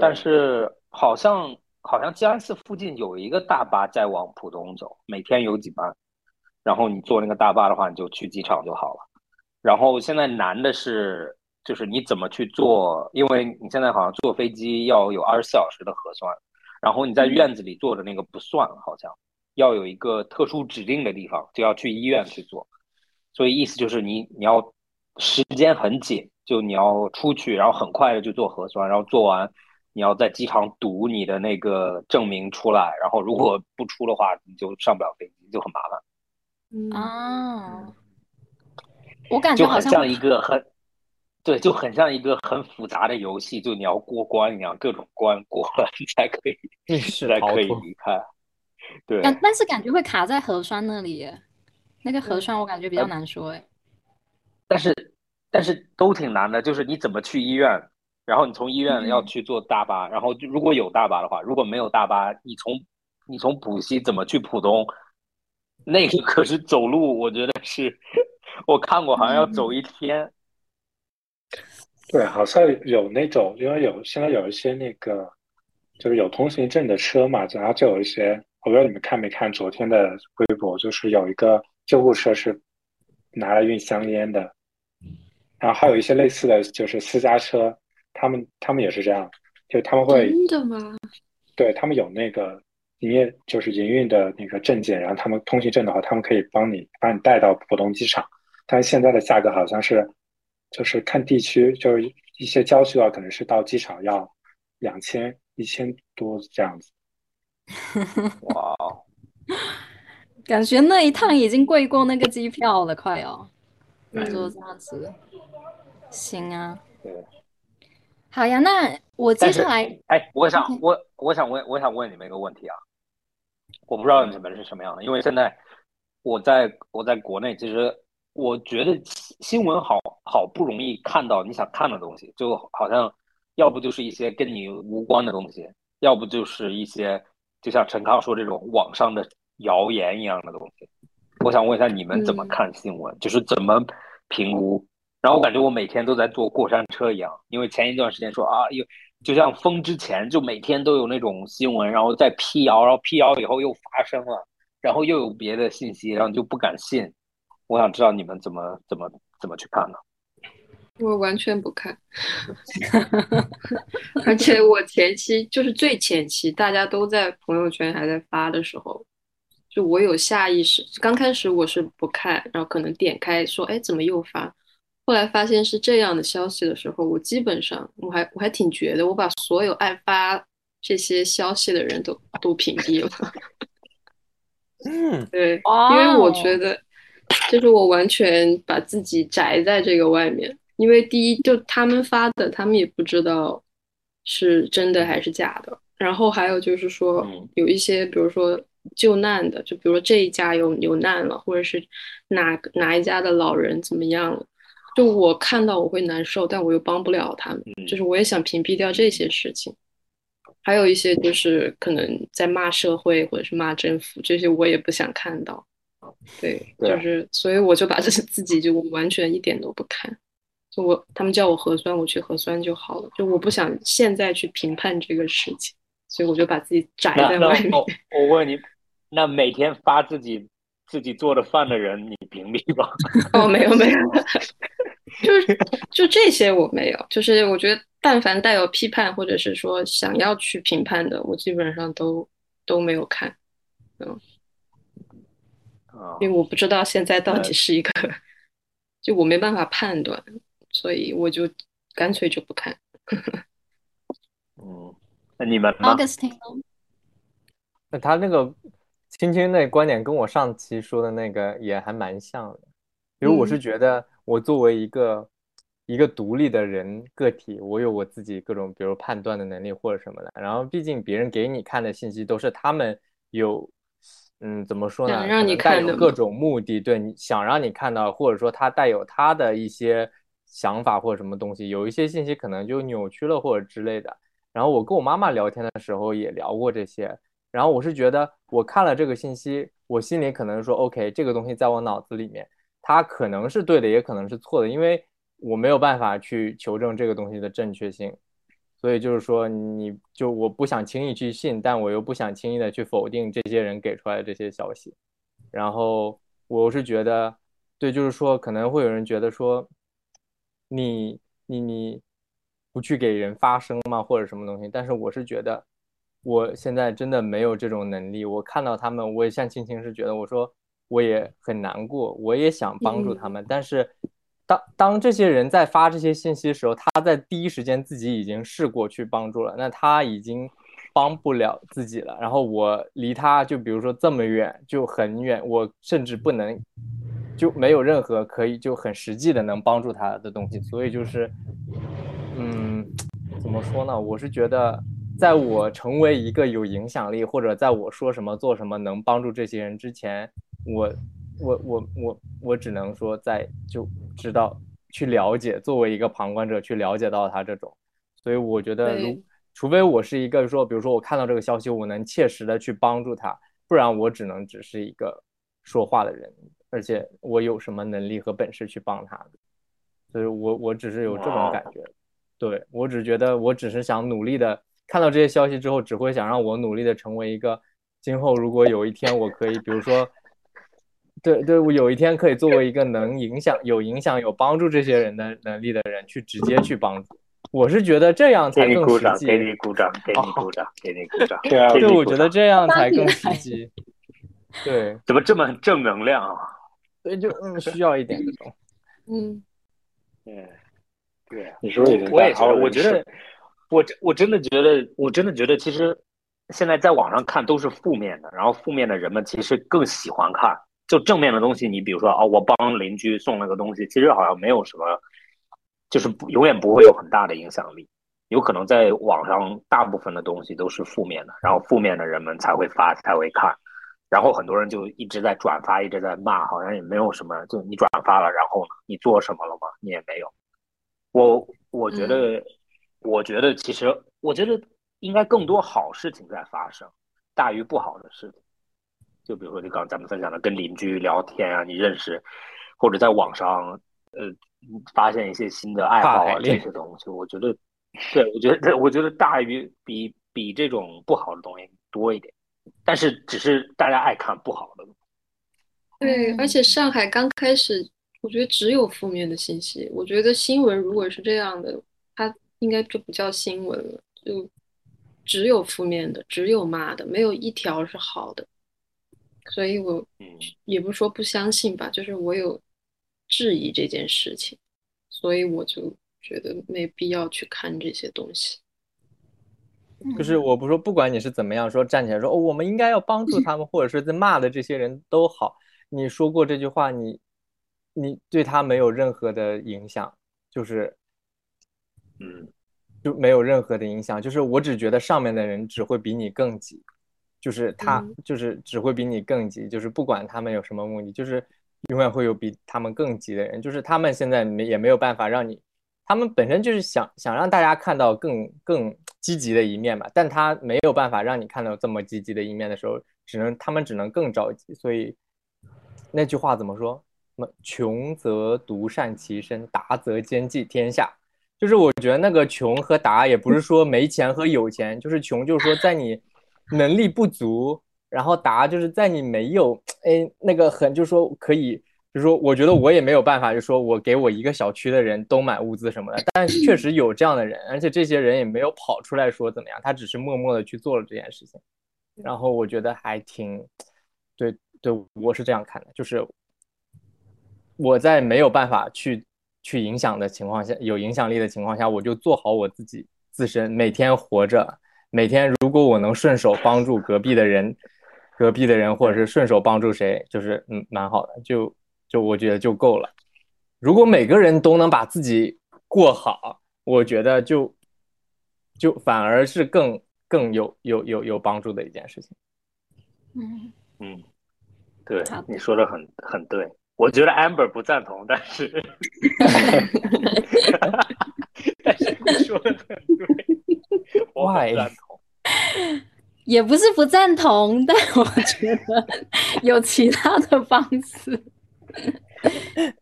但是好像好像静安寺附近有一个大巴在往浦东走，每天有几班，然后你坐那个大巴的话，你就去机场就好了。然后现在难的是，就是你怎么去做，因为你现在好像坐飞机要有二十四小时的核酸，然后你在院子里坐的那个不算，好像要有一个特殊指定的地方，就要去医院去做。所以意思就是你你要时间很紧，就你要出去，然后很快的就做核酸，然后做完你要在机场读你的那个证明出来，然后如果不出的话，你就上不了飞机，就很麻烦，嗯啊，我感就很像觉好像会一个很。对，就很像一个很复杂的游戏，就你要过关一样，各种关过了，你才可以，密室才可以。离开。对，但，但是感觉会卡在核酸那里。那个核酸我感觉比较难说哎。但是但是都挺难的，就是你怎么去医院，然后你从医院要嗯去坐大巴，然后就如果有大巴的话，如果没有大巴，你从你从浦西怎么去浦东？那个可是走路，我觉得是我看过，好像要走一天。对，好像有那种，因为有现在有一些那个，就是有通行证的车嘛，然后就有一些，我不知道你们看没看昨天的微博，就是有一个救护车是拿来运香烟的，然后还有一些类似的就是私家车，他们他们也是这样，就他们会真的吗？对他们有那个营业就是营运的那个证件，然后他们通行证的话，他们可以帮你把你带到浦东机场，但是现在的价格好像是就是看地区，就是一些郊区啊，可能是到机场要两千一千多这样子。哇哦，感觉那一趟已经贵过那个机票了，快哦。嗯就这样子，行啊。对，好呀，那我接下来，哎，我想我我想问我想问你们一个问题啊，我不知道你们是什么样的，因为现在我在我在国内，其实我觉得新闻好好不容易看到你想看的东西，就好像要不就是一些跟你无关的东西，要不就是一些就像陈康说这种网上的谣言一样的东西。我想问一下你们怎么看新闻，就是怎么评估？然后我感觉我每天都在坐过山车一样，因为前一段时间说啊，又就像封之前就每天都有那种新闻，然后再辟谣，然后辟谣以后又发生了，然后又有别的信息，然后你就不敢信。我想知道你们怎么怎么怎么去看呢？我完全不看，而且我前期就是最前期，大家都在朋友圈还在发的时候，就我有下意识，刚开始我是不看，然后可能点开说，哎，怎么又发？后来发现是这样的消息的时候，我基本上我还我还挺绝的，我把所有爱发这些消息的人都都屏蔽了。嗯，对，因为我觉得就是我完全把自己宅在这个外面，因为第一就他们发的，他们也不知道是真的还是假的。然后还有就是说有一些，比如说救难的，就比如说这一家有有难了，或者是哪哪一家的老人怎么样了。就我看到我会难受，但我又帮不了他们。就是我也想屏蔽掉这些事情，还有一些就是可能在骂社会或者是骂政府，这些我也不想看到。对，就是所以我就把这自己就完全一点都不看。就我他们叫我核酸，我去核酸就好了。就我不想现在去评判这个事情，所以我就把自己宅在外面。我问你，那每天发自己自己做的饭的人，你屏蔽吧？哦，没有没有。就是就这些我没有，就是我觉得但凡带有批判或者是说想要去评判的，我基本上都都没有看，嗯，因为我不知道现在到底是一个，就我没办法判断，所以我就干脆就不看。嗯，那你们？Augustine，那他那个青青那观点跟我上期说的那个也还蛮像的，因为我是觉得。我作为一个一个独立的人个体，我有我自己各种，比如判断的能力或者什么的。然后，毕竟别人给你看的信息都是他们有，嗯，怎么说呢？让你看的各种目的，对你想让你看到，或者说他带有他的一些想法或者什么东西。有一些信息可能就扭曲了或者之类的。然后我跟我妈妈聊天的时候也聊过这些。然后我是觉得，我看了这个信息，我心里可能说，OK，这个东西在我脑子里面。它可能是对的，也可能是错的，因为我没有办法去求证这个东西的正确性，所以就是说，你就我不想轻易去信，但我又不想轻易的去否定这些人给出来的这些消息。然后我是觉得，对，就是说可能会有人觉得说，你你你不去给人发声吗，或者什么东西？但是我是觉得，我现在真的没有这种能力。我看到他们，我也像青青是觉得，我说。我也很难过，我也想帮助他们，但是当当这些人在发这些信息的时候，他在第一时间自己已经试过去帮助了，那他已经帮不了自己了。然后我离他就比如说这么远，就很远，我甚至不能就没有任何可以就很实际的能帮助他的东西。所以就是，嗯，怎么说呢？我是觉得，在我成为一个有影响力，或者在我说什么做什么能帮助这些人之前。我我我我我只能说在就知道去了解，作为一个旁观者去了解到他这种，所以我觉得，如除非我是一个说，比如说我看到这个消息，我能切实的去帮助他，不然我只能只是一个说话的人，而且我有什么能力和本事去帮他的？所以我我只是有这种感觉，对我只觉得我只是想努力的看到这些消息之后，只会想让我努力的成为一个今后如果有一天我可以，比如说。对对，我有一天可以作为一个能影响、有影响、有帮助这些人的能力的人，去直接去帮助。我是觉得这样才更实际。给你鼓掌，给你鼓掌，给你鼓掌，给你鼓掌。对，我觉得这样才更实际。对，怎么这么正能量啊？所以就嗯，需要一点这种。嗯，对，对，你说也我也觉得，我觉得，我我真的觉得，我真的觉得，其实现在在网上看都是负面的，然后负面的人们其实更喜欢看。就正面的东西，你比如说啊，我帮邻居送了个东西，其实好像没有什么，就是永远不会有很大的影响力。有可能在网上大部分的东西都是负面的，然后负面的人们才会发才会看，然后很多人就一直在转发，一直在骂，好像也没有什么，就你转发了，然后呢，你做什么了吗？你也没有。我我觉得，我觉得其实我觉得应该更多好事情在发生，大于不好的事情。就比如说你刚刚咱们分享的，跟邻居聊天啊，你认识，或者在网上呃发现一些新的爱好啊这些东西，我觉得，对我觉得我觉得大于比比这种不好的东西多一点，但是只是大家爱看不好的。对，而且上海刚开始，我觉得只有负面的信息。我觉得新闻如果是这样的，它应该就不叫新闻了，就只有负面的，只有骂的，没有一条是好的。所以，我也不说不相信吧，就是我有质疑这件事情，所以我就觉得没必要去看这些东西。就是我不说，不管你是怎么样说，站起来说哦，我们应该要帮助他们，或者是在骂的这些人都好，你说过这句话，你你对他没有任何的影响，就是嗯，就没有任何的影响，就是我只觉得上面的人只会比你更急。就是他，就是只会比你更急，就是不管他们有什么目的，就是永远会有比他们更急的人。就是他们现在没也没有办法让你，他们本身就是想想让大家看到更更积极的一面吧，但他没有办法让你看到这么积极的一面的时候，只能他们只能更着急。所以那句话怎么说？什么穷则独善其身，达则兼济天下。就是我觉得那个穷和达也不是说没钱和有钱，就是穷就是说在你。能力不足，然后达就是在你没有哎那个很就是说可以，就是说我觉得我也没有办法，就说我给我一个小区的人都买物资什么的，但确实有这样的人，而且这些人也没有跑出来说怎么样，他只是默默的去做了这件事情，然后我觉得还挺，对对，我是这样看的，就是我在没有办法去去影响的情况下，有影响力的情况下，我就做好我自己自身，每天活着。每天，如果我能顺手帮助隔壁的人，隔壁的人，或者是顺手帮助谁，就是嗯，蛮好的，就就我觉得就够了。如果每个人都能把自己过好，我觉得就就反而是更更有有有有帮助的一件事情。嗯嗯，对，你说的很很对，我觉得 Amber 不赞同，但是 但是你说的很对。我很赞同，也不是不赞同，但我觉得有其他的方式。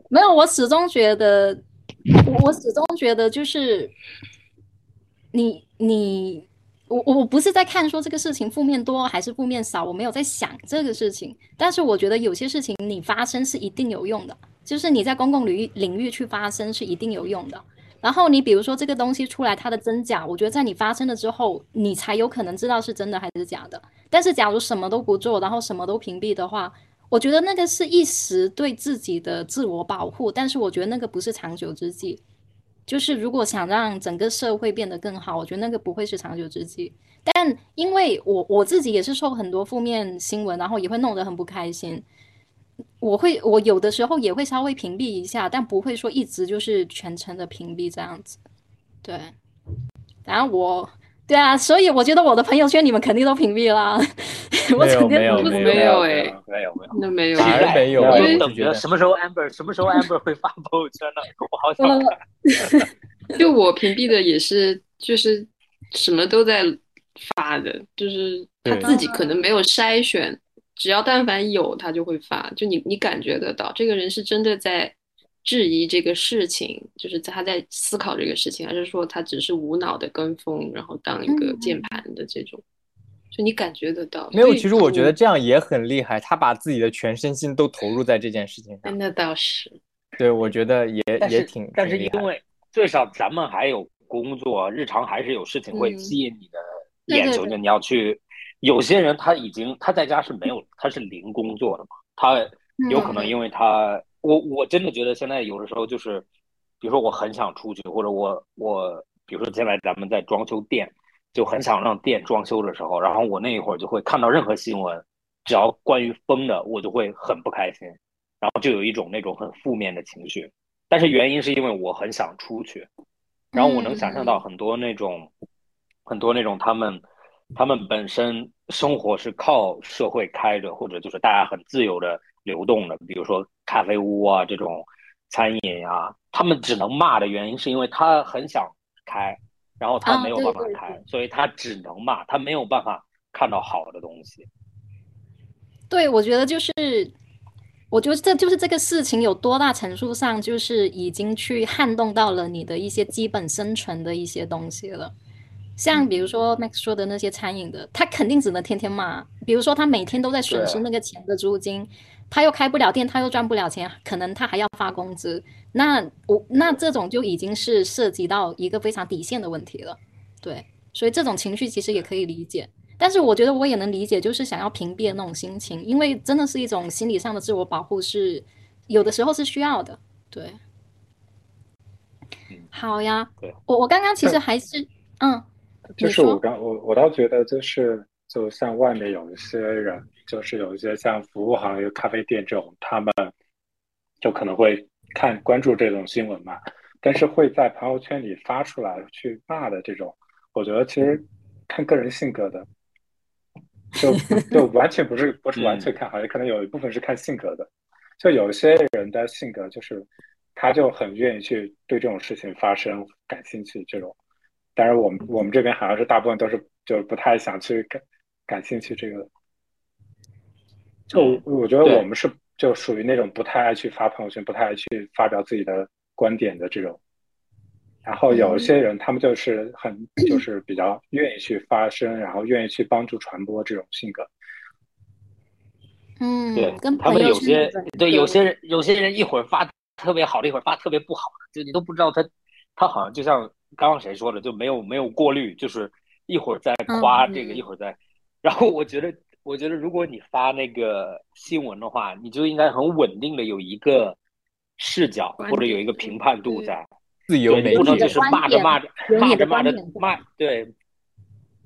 没有，我始终觉得，我始终觉得就是你你我我不是在看说这个事情负面多还是负面少，我没有在想这个事情。但是我觉得有些事情你发生是一定有用的，就是你在公共领域领域去发生是一定有用的。然后你比如说这个东西出来它的真假，我觉得在你发生了之后，你才有可能知道是真的还是假的。但是假如什么都不做，然后什么都屏蔽的话，我觉得那个是一时对自己的自我保护，但是我觉得那个不是长久之计。就是如果想让整个社会变得更好，我觉得那个不会是长久之计。但因为我我自己也是受很多负面新闻，然后也会弄得很不开心。我会，我有的时候也会稍微屏蔽一下，但不会说一直就是全程的屏蔽这样子。对，然后我，对啊，所以我觉得我的朋友圈你们肯定都屏蔽了。没有没有没有哎，没有没有，那没有，反而没有。我等着什么时候 Amber 什么时候 Amber 会发朋友圈呢？我好想看。就我屏蔽的也是，就是什么都在发的，就是他自己可能没有筛选。只要但凡有，他就会发。就你，你感觉得到，这个人是真的在质疑这个事情，就是他在思考这个事情，还是说他只是无脑的跟风，然后当一个键盘的这种？就你感觉得到？没有，其实我觉得这样也很厉害，他把自己的全身心都投入在这件事情上。那倒是。对，我觉得也也挺。但是因为最少咱们还有工作，日常还是有事情会吸引你的眼球，就你要去。有些人他已经他在家是没有他是零工作的嘛，他有可能因为他我我真的觉得现在有的时候就是，比如说我很想出去，或者我我比如说现在咱们在装修店，就很想让店装修的时候，然后我那一会儿就会看到任何新闻，只要关于风的，我就会很不开心，然后就有一种那种很负面的情绪，但是原因是因为我很想出去，然后我能想象到很多那种，很多那种他们，他们本身生活是靠社会开着，或者就是大家很自由的流动的，比如说咖啡屋啊这种餐饮啊，他们只能骂的原因是因为他很想开，然后他没有办法开，所以他只能骂，他没有办法看到好的东西。对，我觉得就是。我觉得这就是这个事情有多大程度上就是已经去撼动到了你的一些基本生存的一些东西了，像比如说 Max 说的那些餐饮的，他肯定只能天天骂。比如说他每天都在损失那个钱的租金，他又开不了店，他又赚不了钱，可能他还要发工资。那我那这种就已经是涉及到一个非常底线的问题了。对，所以这种情绪其实也可以理解。但是我觉得我也能理解，就是想要屏蔽那种心情，因为真的是一种心理上的自我保护，是有的时候是需要的。对，好呀，我我刚刚其实还是嗯，就是我刚我我倒觉得就是就像外面有一些人，就是有一些像服务行业、咖啡店这种，他们就可能会看关注这种新闻嘛，但是会在朋友圈里发出来去骂的这种，我觉得其实看个人性格的。就 就完全不是不是完全看好，也可能有一部分是看性格的。就有些人的性格就是，他就很愿意去对这种事情发生感兴趣。这种，但是我们我们这边好像是大部分都是就是不太想去感感兴趣这个。就我觉得我们是就属于那种不太爱去发朋友圈，不太爱去发表自己的观点的这种。然后有一些人，他们就是很就是比较愿意去发声，然后愿意去帮助传播这种性格。嗯，对，他们有些对有些人有些人一会儿发特别好的，一会儿发特别不好的，就你都不知道他他好像就像刚刚谁说的，就没有没有过滤，就是一会儿在夸这个，一会儿在。然后我觉得，我觉得如果你发那个新闻的话，你就应该很稳定的有一个视角或者有一个评判度在。自由媒体就是骂着骂着骂着骂着骂对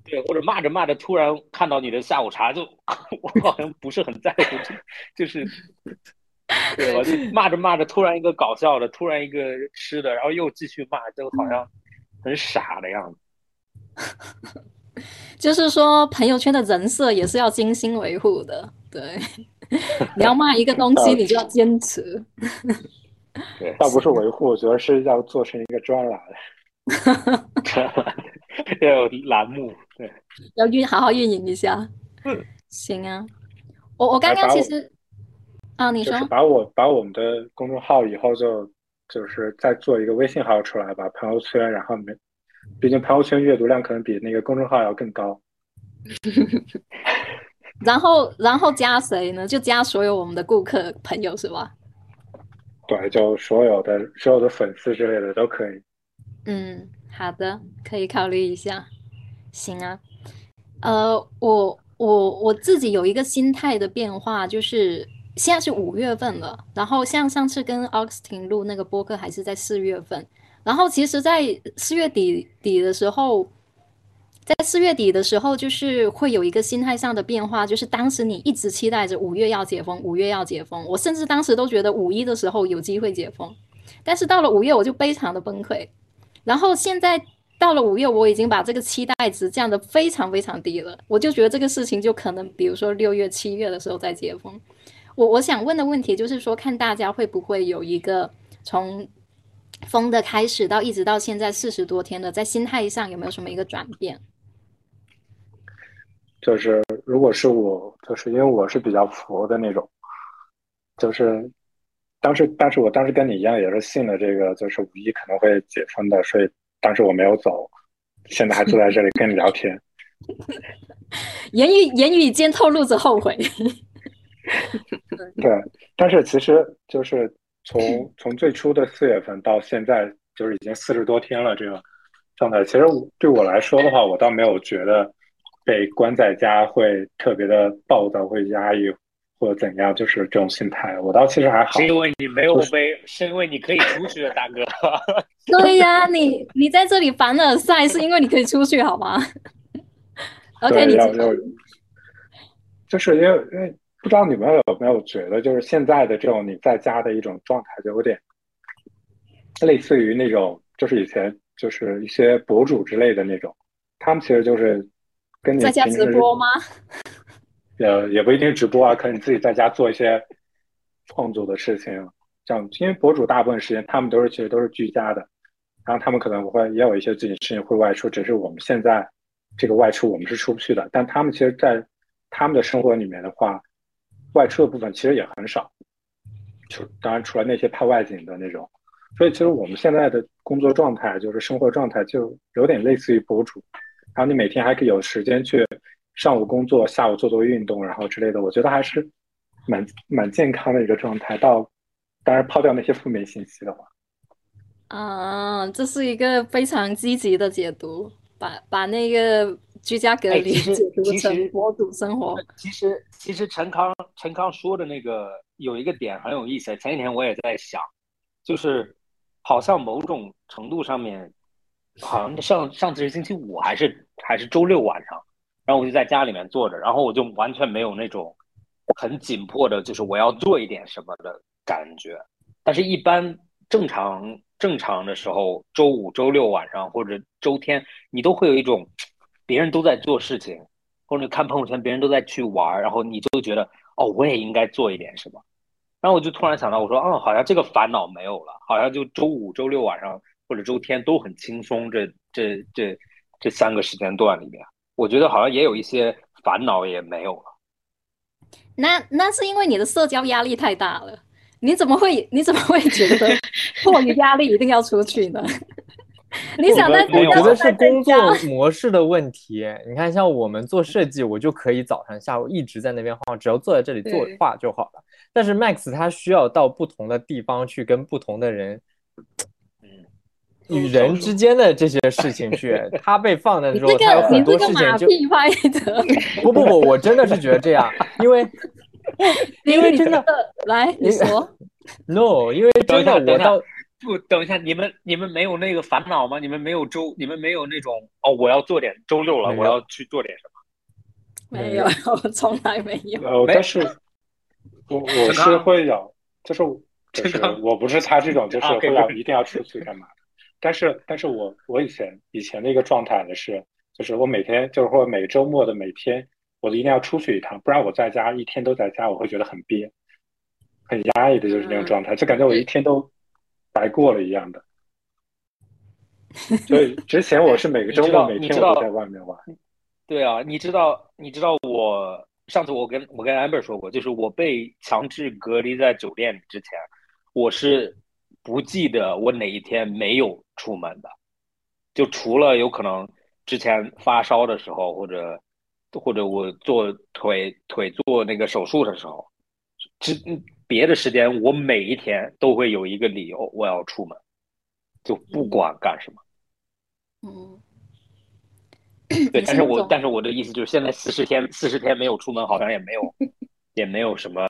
对，或者骂着骂着突然看到你的下午茶，就 我好像不是很在乎，就是 对吧？就骂着骂着突然一个搞笑的，突然一个吃的，然后又继续骂，就好像很傻的样子。就是说，朋友圈的人设也是要精心维护的。对，你要卖一个东西，你就要坚持。对，倒不是维护，我觉得是要做成一个专栏，要有栏目，对，要运好好运营一下。嗯，行啊，我我刚刚其实啊，你说把我把我们的公众号以后就就是再做一个微信号出来，吧朋友圈，然后没，毕竟朋友圈阅读量可能比那个公众号要更高。然后然后加谁呢？就加所有我们的顾客朋友是吧？对，就所有的所有的粉丝之类的都可以。嗯，好的，可以考虑一下。行啊，呃，我我我自己有一个心态的变化，就是现在是五月份了，然后像上次跟 Augustine 录那个播客还是在四月份，然后其实，在四月底底的时候。在四月底的时候，就是会有一个心态上的变化，就是当时你一直期待着五月要解封，五月要解封。我甚至当时都觉得五一的时候有机会解封，但是到了五月我就非常的崩溃。然后现在到了五月，我已经把这个期待值降得非常非常低了。我就觉得这个事情就可能，比如说六月、七月的时候再解封。我我想问的问题就是说，看大家会不会有一个从封的开始到一直到现在四十多天了，在心态上有没有什么一个转变？就是，如果是我，就是因为我是比较佛的那种，就是当时，但是我当时跟你一样，也是信了这个，就是五一可能会解封的，所以当时我没有走，现在还坐在这里跟你聊天。言语言语间透露着后悔。对，但是其实就是从从最初的四月份到现在，就是已经四十多天了，这个状态，其实对我来说的话，我倒没有觉得。被关在家会特别的暴躁，会压抑或者怎样，就是这种心态。我倒其实还好，是因为你没有被，是因为你可以出去，大哥。对呀，你你在这里凡尔赛，是因为你可以出去，好吗？OK，你就是因为因为不知道你们有没有觉得，就是现在的这种你在家的一种状态，就有点类似于那种，就是以前就是一些博主之类的那种，他们其实就是跟你在家直播吗？呃，也不一定直播啊，可能你自己在家做一些创作的事情，这样，因为博主大部分时间他们都是其实都是居家的，然后他们可能会也有一些自己事情会外出，只是我们现在这个外出我们是出不去的，但他们其实，在他们的生活里面的话，外出的部分其实也很少，就当然除了那些拍外景的那种，所以其实我们现在的工作状态就是生活状态就有点类似于博主，然后你每天还可以有时间去。上午工作，下午做做运动，然后之类的，我觉得还是蛮蛮健康的一个状态。到当然抛掉那些负面信息的话，啊，这是一个非常积极的解读，把把那个居家隔离解读成博主生活。其实其实陈康陈康说的那个有一个点很有意思，前几天我也在想，就是好像某种程度上面，好像上上次是星期五还是还是周六晚上。然后我就在家里面坐着，然后我就完全没有那种很紧迫的，就是我要做一点什么的感觉。但是，一般正常正常的时候，周五、周六晚上或者周天，你都会有一种别人都在做事情，或者看朋友圈别人都在去玩，然后你就觉得哦，我也应该做一点什么。然后我就突然想到，我说，哦，好像这个烦恼没有了，好像就周五、周六晚上或者周天都很轻松。这这这这三个时间段里面。我觉得好像也有一些烦恼也没有了。那那是因为你的社交压力太大了。你怎么会你怎么会觉得 迫于压力一定要出去呢？你想在我觉得是工作模式的问题。你看，像我们做设计，我就可以早上下午一直在那边画，只要坐在这里做画就好了。但是 Max 他需要到不同的地方去跟不同的人。与人之间的这些事情 去，他被放的时候，他有很多事情就 不不不，我真的是觉得这样，因为因为真的来你说，no，因为真的我到不等一下，你们你们没有那个烦恼吗？你们没有周，你们没有那种哦，我要做点周六了，我要去做点什么？没有，我从来没有。呃，但是 我我是会有，就是就是我不是他这种，就是会要一定要出去干嘛？但是，但是我我以前以前的一个状态呢是，就是我每天就是说每周末的每天，我一定要出去一趟，不然我在家一天都在家，我会觉得很憋，很压抑的，就是那种状态，就感觉我一天都白过了一样的。所以之前我是每个 周末每天我都在外面玩。对啊，你知道你知道我上次我跟我跟 amber 说过，就是我被强制隔离在酒店里之前，我是。不记得我哪一天没有出门的，就除了有可能之前发烧的时候，或者或者我做腿腿做那个手术的时候，之别的时间我每一天都会有一个理由我要出门，就不管干什么。嗯，对，但是我但是我的意思就是，现在四十天四十天没有出门，好像也没有 也没有什么，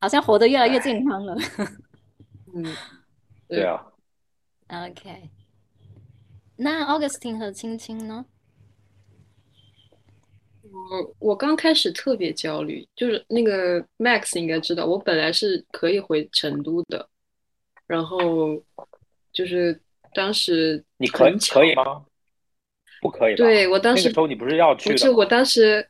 好像活得越来越健康了。嗯。对啊，OK。那 Augustine 和青青呢？我我刚开始特别焦虑，就是那个 Max 应该知道，我本来是可以回成都的，然后就是当时你可可以吗？不可以。对我当时那个时候你不是要去不是我当时。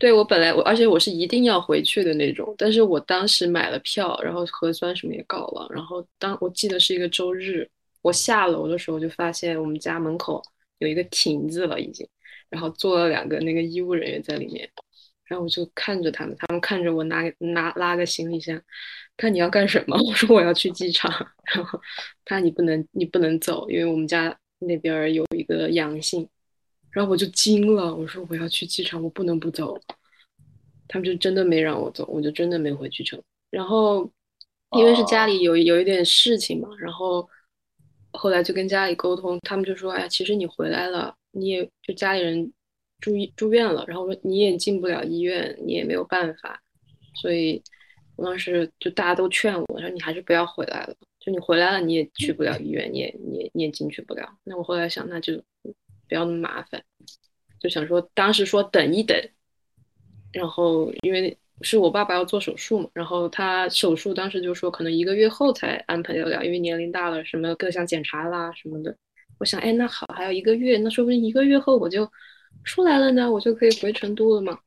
对我本来我，而且我是一定要回去的那种，但是我当时买了票，然后核酸什么也搞了，然后当我记得是一个周日，我下楼的时候就发现我们家门口有一个亭子了已经，然后坐了两个那个医务人员在里面，然后我就看着他们，他们看着我拿拿拉个行李箱，看你要干什么？我说我要去机场，然后他你不能你不能走，因为我们家那边有一个阳性。然后我就惊了，我说我要去机场，我不能不走。他们就真的没让我走，我就真的没回去成。然后因为是家里有有一点事情嘛，然后后来就跟家里沟通，他们就说：“哎呀，其实你回来了，你也就家里人住住院了，然后说你也进不了医院，你也没有办法。”所以我当时就大家都劝我说：“你还是不要回来了，就你回来了你也去不了医院，你也你也你也进去不了。”那我后来想，那就。不要那么麻烦，就想说当时说等一等，然后因为是我爸爸要做手术嘛，然后他手术当时就说可能一个月后才安排得了，因为年龄大了，什么各项检查啦什么的，我想，哎，那好，还有一个月，那说不定一个月后我就出来了呢，我就可以回成都了嘛。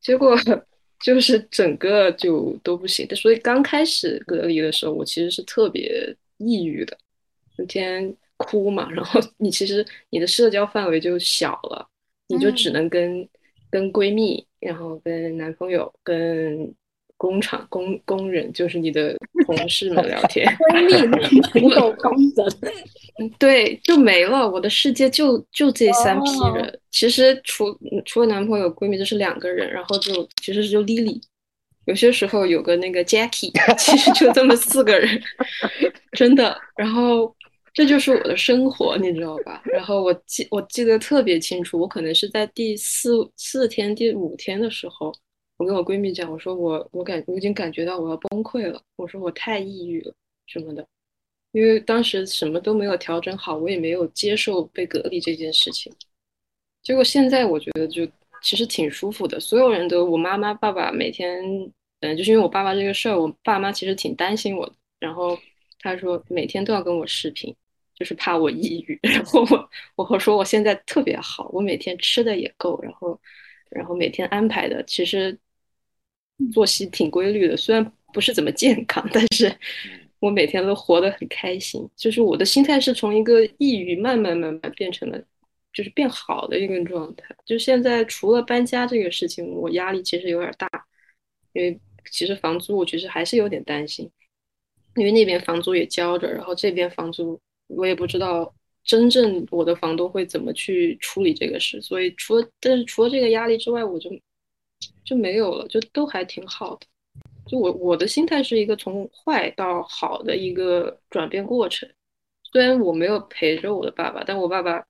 结果就是整个就都不行。所以刚开始隔离的时候，我其实是特别抑郁的，整天哭嘛。然后你其实你的社交范围就小了，你就只能跟跟闺蜜，然后跟男朋友，跟。工厂工工人就是你的 同事们聊天，闺蜜 没有工人，对，就没了。我的世界就就这三批人。其实除除了男朋友，闺蜜就是两个人，然后就其实就 Lily，有些时候有个那个 Jackie，其实就这么四个人，真的。然后这就是我的生活，你知道吧？然后我记我记得特别清楚，我可能是在第四四天、第五天的时候。我跟我闺蜜讲，我说我我感我已经感觉到我要崩溃了，我说我太抑郁了什么的，因为当时什么都没有调整好，我也没有接受被隔离这件事情。结果现在我觉得就其实挺舒服的，所有人都我妈妈爸爸每天，嗯，就是因为我爸爸这个事儿，我爸妈其实挺担心我的，然后他说每天都要跟我视频，就是怕我抑郁。然后我我说我现在特别好，我每天吃的也够，然后然后每天安排的其实。作息挺规律的，虽然不是怎么健康，但是我每天都活得很开心。就是我的心态是从一个抑郁慢慢慢慢变成了，就是变好的一个状态。就现在除了搬家这个事情，我压力其实有点大，因为其实房租我其实还是有点担心，因为那边房租也交着，然后这边房租我也不知道真正我的房东会怎么去处理这个事。所以除了但是除了这个压力之外，我就。就没有了，就都还挺好的。就我我的心态是一个从坏到好的一个转变过程。虽然我没有陪着我的爸爸，但我爸爸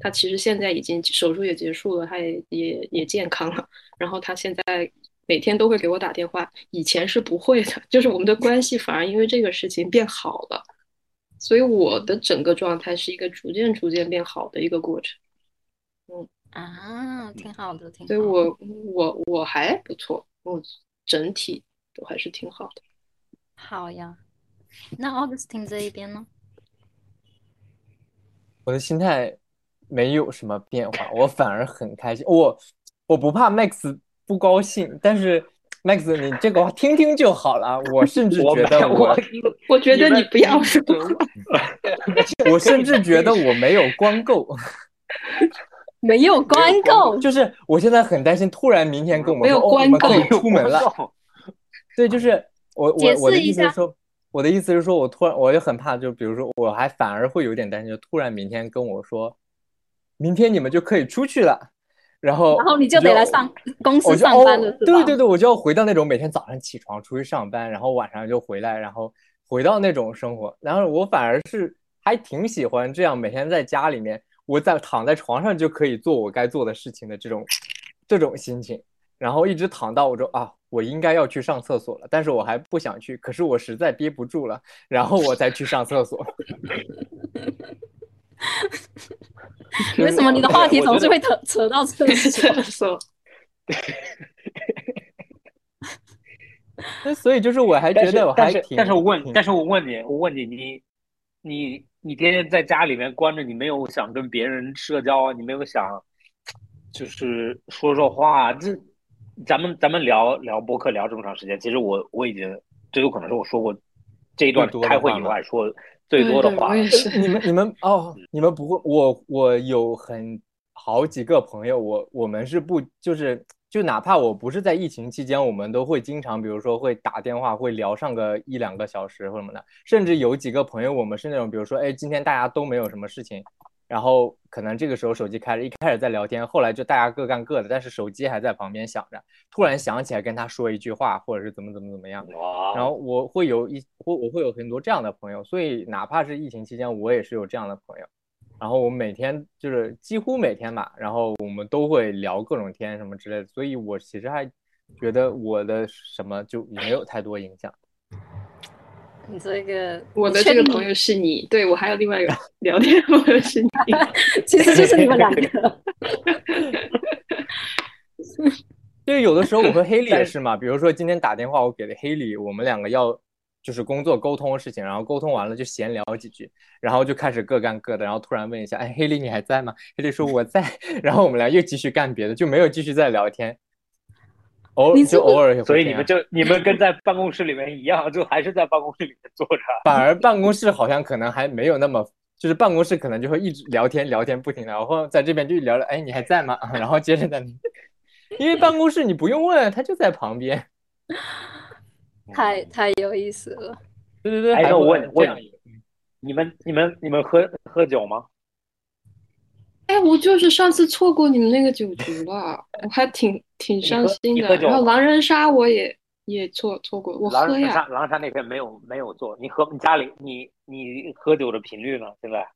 他其实现在已经手术也结束了，他也也也健康了。然后他现在每天都会给我打电话，以前是不会的。就是我们的关系反而因为这个事情变好了。所以我的整个状态是一个逐渐逐渐变好的一个过程。嗯。啊，挺好的，挺。所以我我我还不错，我整体都还是挺好的。好呀，那 Augustine 这一边呢？我的心态没有什么变化，我反而很开心。我我不怕 Max 不高兴，但是 Max 你这个话听听就好了。我甚至觉得我，我觉得你不要说，我甚至觉得我没有光够。没有关够，就是我现在很担心，突然明天跟我们说，哦，我们可以出门了。对，就是我我我的意思是说，我的意思是说，我突然我就很怕，就比如说，我还反而会有点担心，就突然明天跟我说，明天你们就可以出去了，然后然后你就得来上公司上班了，对对对，我就要回到那种每天早上起床出去上班，然后晚上就回来，然后回到那种生活。然后我反而是还挺喜欢这样每天在家里面。我在躺在床上就可以做我该做的事情的这种这种心情，然后一直躺到我说啊，我应该要去上厕所了，但是我还不想去，可是我实在憋不住了，然后我再去上厕所。为什么你的话题总是会 扯扯到厕所？那所以就是我还觉得我还挺……但是我问，但是我问你，我问你，你你。你天天在家里面关着，你没有想跟别人社交啊？你没有想，就是说说话？这咱们咱们聊聊播客聊这么长时间，其实我我已经这有可能是我说过这一段开会以外说最多的话。你们你 们哦，你们不会，我我有很好几个朋友，我我们是不就是。就哪怕我不是在疫情期间，我们都会经常，比如说会打电话，会聊上个一两个小时或什么的。甚至有几个朋友，我们是那种，比如说，哎，今天大家都没有什么事情，然后可能这个时候手机开着，一开始在聊天，后来就大家各干各的，但是手机还在旁边响着，突然想起来跟他说一句话，或者是怎么怎么怎么样。然后我会有一，我我会有很多这样的朋友，所以哪怕是疫情期间，我也是有这样的朋友。然后我们每天就是几乎每天吧，然后我们都会聊各种天什么之类的，所以我其实还觉得我的什么就没有太多影响。你这个，我的这个朋友是你，对我还有另外一个 聊天朋友是你，其实就是你们两个。对，有的时候我和黑里也是嘛，比如说今天打电话我给了黑里，我们两个要就是工作沟通的事情，然后沟通完了就闲聊几句，然后就开始各干各的，然后突然问一下，哎，黑莉你还在吗？黑莉说我在，然后我们俩又继续干别的，就没有继续再聊天。偶就偶尔，所以你们就你们跟在办公室里面一样，就还是在办公室里面坐着。反而办公室好像可能还没有那么，就是办公室可能就会一直聊天聊天不停的，然后在这边就聊了，哎，你还在吗？然后接着在，因为办公室你不用问，他就在旁边。太太有意思了。对对对，还有问问你们你们你们喝喝酒吗？哎，我就是上次错过你们那个酒局了，我还挺挺伤心的。然后狼人杀我也也错错过，我喝呀。狼人杀那天没有没有做，你喝你家里你你喝酒的频率呢？现在？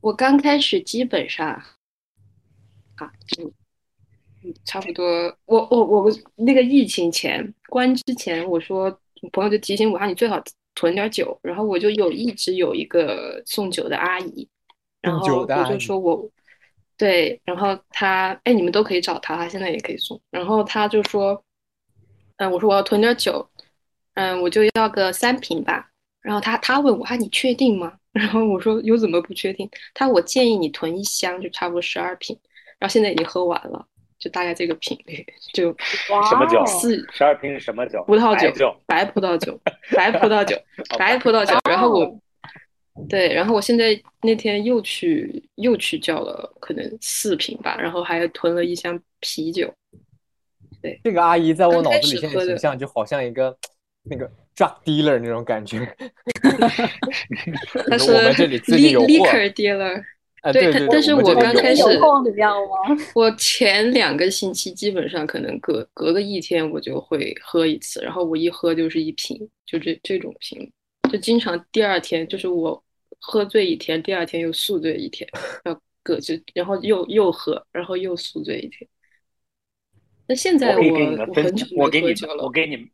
我刚开始基本上啊，差不多。我我我那个疫情前关之前，我说朋友就提醒我，啊你最好囤点酒。然后我就有一直有一个送酒的阿姨。然后我就说我，对，然后他，哎，你们都可以找他，他现在也可以送。然后他就说，嗯，我说我要囤点酒，嗯，我就要个三瓶吧。然后他他问我，啊，你确定吗？然后我说有怎么不确定？他我建议你囤一箱，就差不多十二瓶。然后现在已经喝完了，就大概这个频率，就什么酒？四十二瓶是什么酒？葡萄酒，白葡萄酒，白葡萄酒，白葡萄酒。然后我。对，然后我现在那天又去又去叫了可能四瓶吧，然后还囤了一箱啤酒。对，这个阿姨在我脑子里现在形象就好像一个那个 drug dealer 那种感觉。他是 liquor dealer。对，但是我刚开始？我前两个星期基本上可能隔隔个一天我就会喝一次，然后我一喝就是一瓶，就这这种瓶。就经常第二天就是我喝醉一天，第二天又宿醉一天，要隔就然后又又喝，然后又宿醉一天。那现在我我很久没喝酒了。我给你们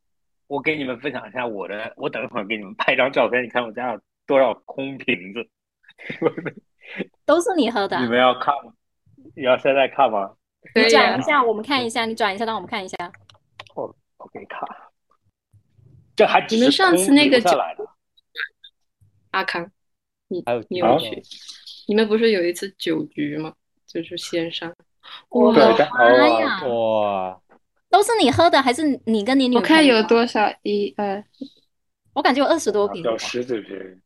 我给你们分享一下我的，我等一会儿给你们拍张照片，你看我家有多少空瓶子，都是你喝的。你们要看吗？你要现在看吗？你转一下，我们看一下。你转一下，让我们看一下。我我给你看。这还你们上次那个下来的。阿康，你还有你有去？你们不是有一次酒局吗？就是线上。哇妈呀！哇，都是你喝的，还是你跟你女？我看有多少？一二，我感觉有二十多瓶。有十几瓶。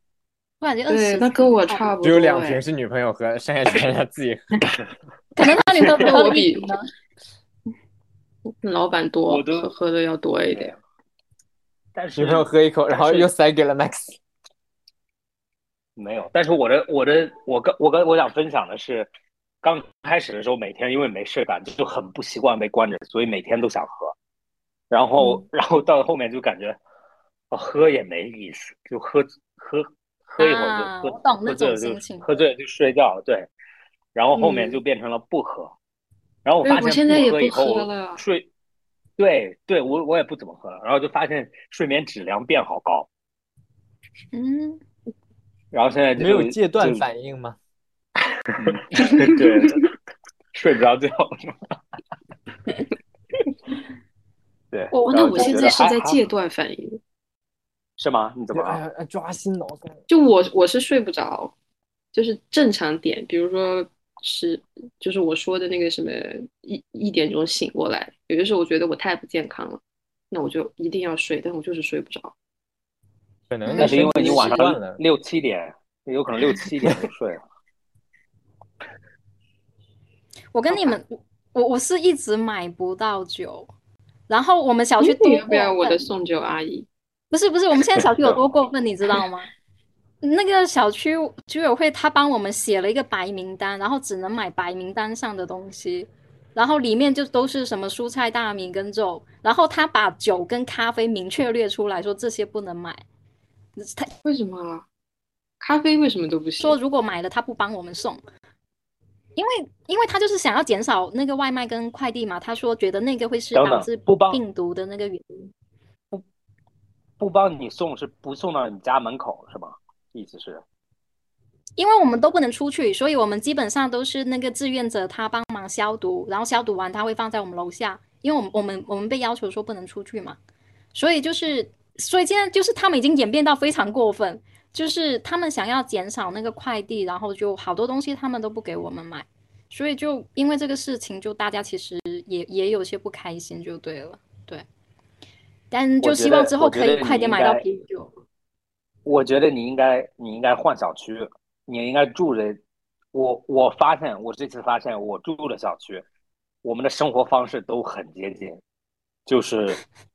我感觉二十。那跟我差不多。只有两瓶是女朋友喝，剩下全是他自己喝。可能他女朋友 我比老板多，我都喝的要多一点。但是女朋友喝一口，然后又塞给了 Max。没有，但是我的我的我刚我跟我想分享的是，刚开始的时候每天因为没事干，就很不习惯被关着，所以每天都想喝，然后然后到后面就感觉，哦喝也没意思，就喝喝喝一会儿就喝，喝醉了就喝醉了就睡觉，对，然后后面就变成了不喝，然后我发现不喝以后睡，对对，我我也不怎么喝了，然后就发现睡眠质量变好高，嗯。然后现在没有戒断反应吗？对，睡不着觉。对，哦，那我现在是在戒断反应，是吗？你怎么了？抓心挠肝。就我我是睡不着，就是正常点，比如说是就是我说的那个什么一一点钟醒过来，有的时候我觉得我太不健康了，那我就一定要睡，但我就是睡不着。可能那是因为你晚上六七点，有可能六七点就睡了。我跟你们，我我是一直买不到酒，然后我们小区多要不要我的送酒阿姨？不是不是，我们现在小区有多过 分，你知道吗？那个小区居委会他帮我们写了一个白名单，然后只能买白名单上的东西，然后里面就都是什么蔬菜、大米跟肉，然后他把酒跟咖啡明确列出来说这些不能买。他为什么咖啡为什么都不行？说如果买了他不帮我们送，因为因为他就是想要减少那个外卖跟快递嘛。他说觉得那个会是导致病毒的那个原因。不帮你送是不送到你家门口是吗？意思是？因为我们都不能出去，所以我们基本上都是那个志愿者他帮忙消毒，然后消毒完他会放在我们楼下。因为我们我们我们被要求说不能出去嘛，所以就是。所以现在就是他们已经演变到非常过分，就是他们想要减少那个快递，然后就好多东西他们都不给我们买，所以就因为这个事情，就大家其实也也有些不开心，就对了，但就希望之后可以快点买到啤酒。我觉得你应该，你应该换小区，你应该住的。我我发现，我这次发现，我住的小区，我们的生活方式都很接近，就是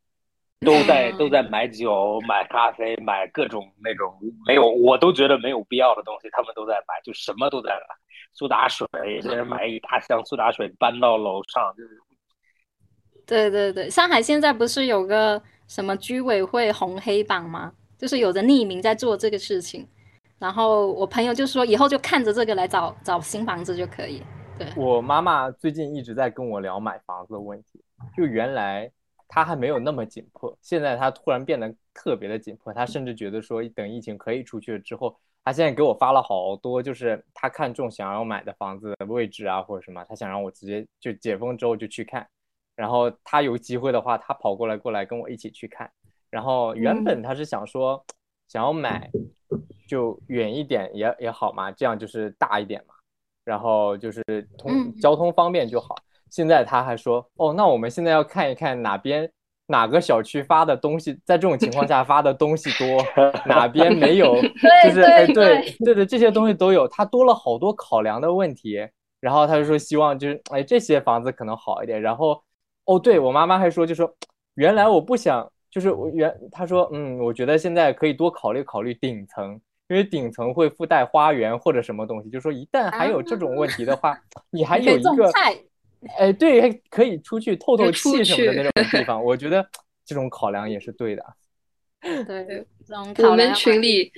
都在都在买酒、买咖啡、买各种那种没有，我都觉得没有必要的东西，他们都在买，就什么都在买。苏打水，有些人买一大箱苏打水搬到楼上，就是。对对对，上海现在不是有个什么居委会红黑榜吗？就是有着匿名在做这个事情。然后我朋友就说，以后就看着这个来找找新房子就可以。对我妈妈最近一直在跟我聊买房子的问题，就原来她还没有那么紧迫，现在她突然变得特别的紧迫。她甚至觉得说，等疫情可以出去了之后，她现在给我发了好多，就是她看中想要买的房子的位置啊，或者什么，她想让我直接就解封之后就去看。然后他有机会的话，他跑过来过来跟我一起去看。然后原本他是想说。想要买，就远一点也也好嘛，这样就是大一点嘛，然后就是通交通方便就好。现在他还说，哦，那我们现在要看一看哪边哪个小区发的东西，在这种情况下发的东西多，哪边没有，就是哎对对对，这些东西都有，他多了好多考量的问题。然后他就说希望就是哎这些房子可能好一点。然后哦，对我妈妈还说就说原来我不想。就是我原她说，嗯，我觉得现在可以多考虑考虑顶层，因为顶层会附带花园或者什么东西。就说一旦还有这种问题的话，你还有一个，哎，对，可以出去透透气什么的那种地方。我觉得这种考量也是对的。对，我们群里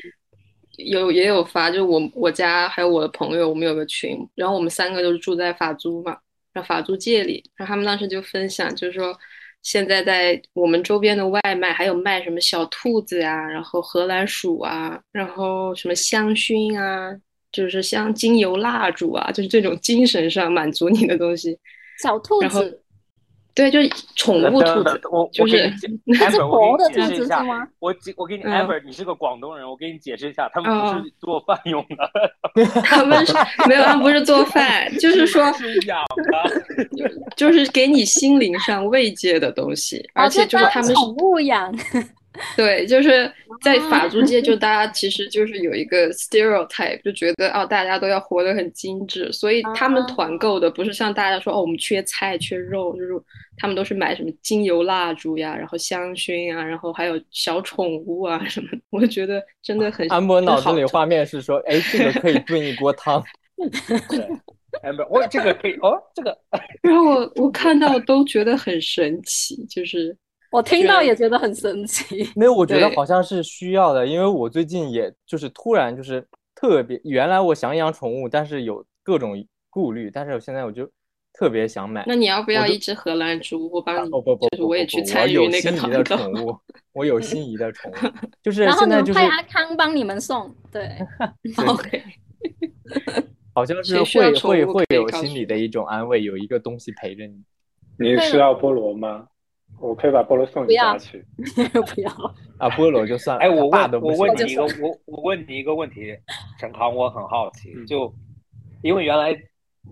有也有发，就是我我家还有我的朋友，我们有个群，然后我们三个就是住在法租嘛，在法租界里，然后他们当时就分享，就是说。现在在我们周边的外卖还有卖什么小兔子呀，然后荷兰鼠啊，然后什么香薰啊，就是像精油蜡烛啊，就是这种精神上满足你的东西。小兔子。对，就是宠物兔子，我就是。它是活的兔子是吗？我我给你 e v e r 你是个广东人，我给你解释一下，他们不是做饭用的，他们是没有，他们不是做饭，就是说 是养的，就是给你心灵上慰藉的东西，而且就是他们宠物养。对，就是在法租界，就大家其实就是有一个 stereotype，就觉得哦，大家都要活得很精致，所以他们团购的不是像大家说哦，我们缺菜缺肉，就是他们都是买什么精油蜡烛呀，然后香薰啊，然后还有小宠物啊什么。我觉得真的很。安博脑子里画面是说，哎，这个可以炖一锅汤。对，amber，我这个可以哦，这个。然后我我 看到都觉得很神奇，就是。我听到也觉得很神奇。没有，我觉得好像是需要的，因为我最近也就是突然就是特别，原来我想养宠物，但是有各种顾虑，但是我现在我就特别想买。那你要不要一只荷兰猪？我帮你，不不不，就是我也去参与那个的宠物。我有心仪的宠物，就是现在就是派阿康帮你们送。对，OK。好像是会会会有心理的一种安慰，有一个东西陪着你。你需要菠萝吗？我可以把菠萝送你家去。不要啊，菠萝就算了。哎，我问，我问你一个，我我问你一个问题，陈康，我很好奇，就因为原来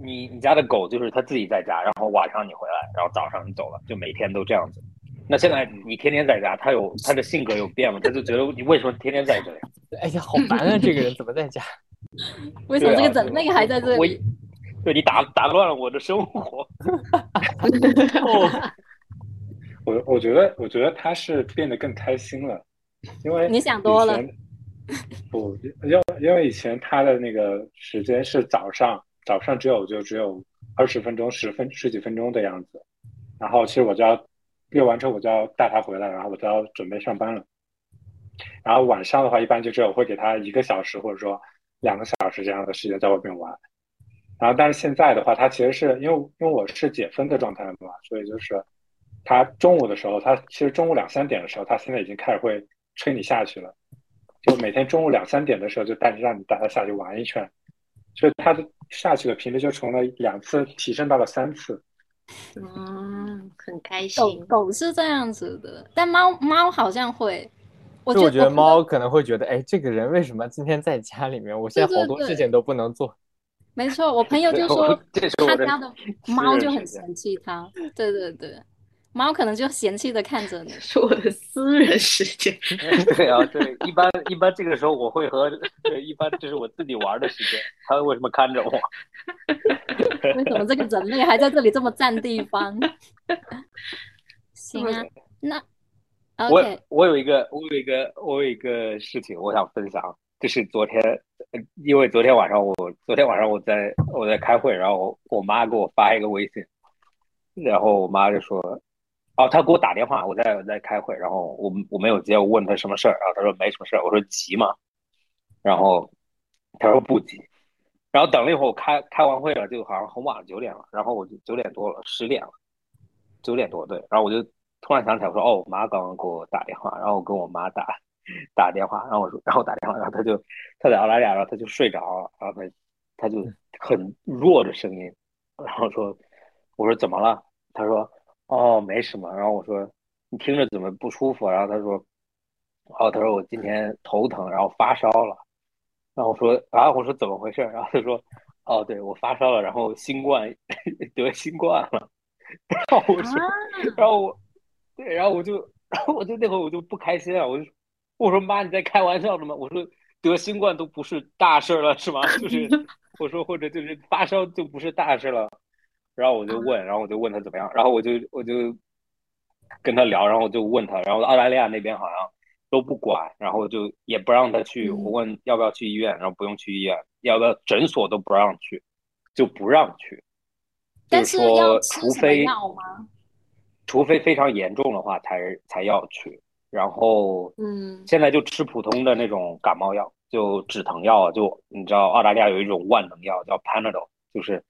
你你家的狗就是它自己在家，然后晚上你回来，然后早上你走了，就每天都这样子。那现在你天天在家，它有它的性格有变吗？它就觉得你为什么天天在这里？哎呀，好烦啊！这个人怎么在家？为什么这个整那个还在这里？对你打打乱了我的生活。我我觉得，我觉得他是变得更开心了，因为你想多了。不，因因为以前他的那个时间是早上，早上只有就只有二十分钟、十分十几分钟的样子，然后其实我就要遛完车，我就要带他回来，然后我就要准备上班了。然后晚上的话，一般就只有会给他一个小时或者说两个小时这样的时间在外面玩。然后，但是现在的话，他其实是因为因为我是解封的状态嘛，所以就是。他中午的时候，他其实中午两三点的时候，他现在已经开始会催你下去了。就每天中午两三点的时候，就带你让你带他下去玩一圈，所以他的下去的频率就从了两次提升到了三次。嗯，很开心。狗狗是这样子的，但猫猫好像会，我就我觉得猫可能会觉得，哎，这个人为什么今天在家里面？我现在好多事情都不能做。没错，我朋友就说他家的猫就很嫌弃他，对对对，猫可能就嫌弃的看着你。是我的私人时间。对啊，对，一般一般这个时候我会和对，一般就是我自己玩的时间，它为什么看着我？为什么这个人类还在这里这么占地方？行啊，那我 OK，我有一个我有一个我有一个事情我想分享，就是昨天，呃因为昨天晚上我昨天晚上我在我在开会，然后我妈给我发一个微信，然后我妈就说，哦，他给我打电话，我在我在开会，然后我我没有接，我问他什么事儿，然后他说没什么事儿，我说急吗？然后他说不急，然后等了一会儿，我开开完会了，就好像很晚了，九点了，然后我就九点多了，十点了，九点多对，然后我就突然想起来，我说哦，我妈刚刚给我打电话，然后我跟我妈打打电话，然后我说，然后打电话，然后他就他在澳大利亚，然后他就睡着了，然后他他就很弱的声音，然后说，我说怎么了？他说哦没什么，然后我说你听着怎么不舒服？然后他说，哦，他说我今天头疼，然后发烧了。然后我说啊，我说怎么回事？然后他说，哦，对我发烧了，然后新冠 得新冠了。然后我说，然后我，对，然后我就，然后我就那会儿我就不开心啊，我就我说妈，你在开玩笑的吗？我说得新冠都不是大事了是吗？就是 我说或者就是发烧就不是大事了。然后我就问，然后我就问他怎么样，然后我就我就跟他聊，然后我就问他，然后澳大利亚那边好像。都不管，然后就也不让他去。嗯我问要不要去医院，然后不用去医院，要不要诊所都不让去，就不让去。但就是是说，除非？除非非常严重的话才才要去。然后，嗯现在就吃普通的那种感冒药，就止疼药。就你知道，澳大利亚有一种万能药叫 Panadol，就是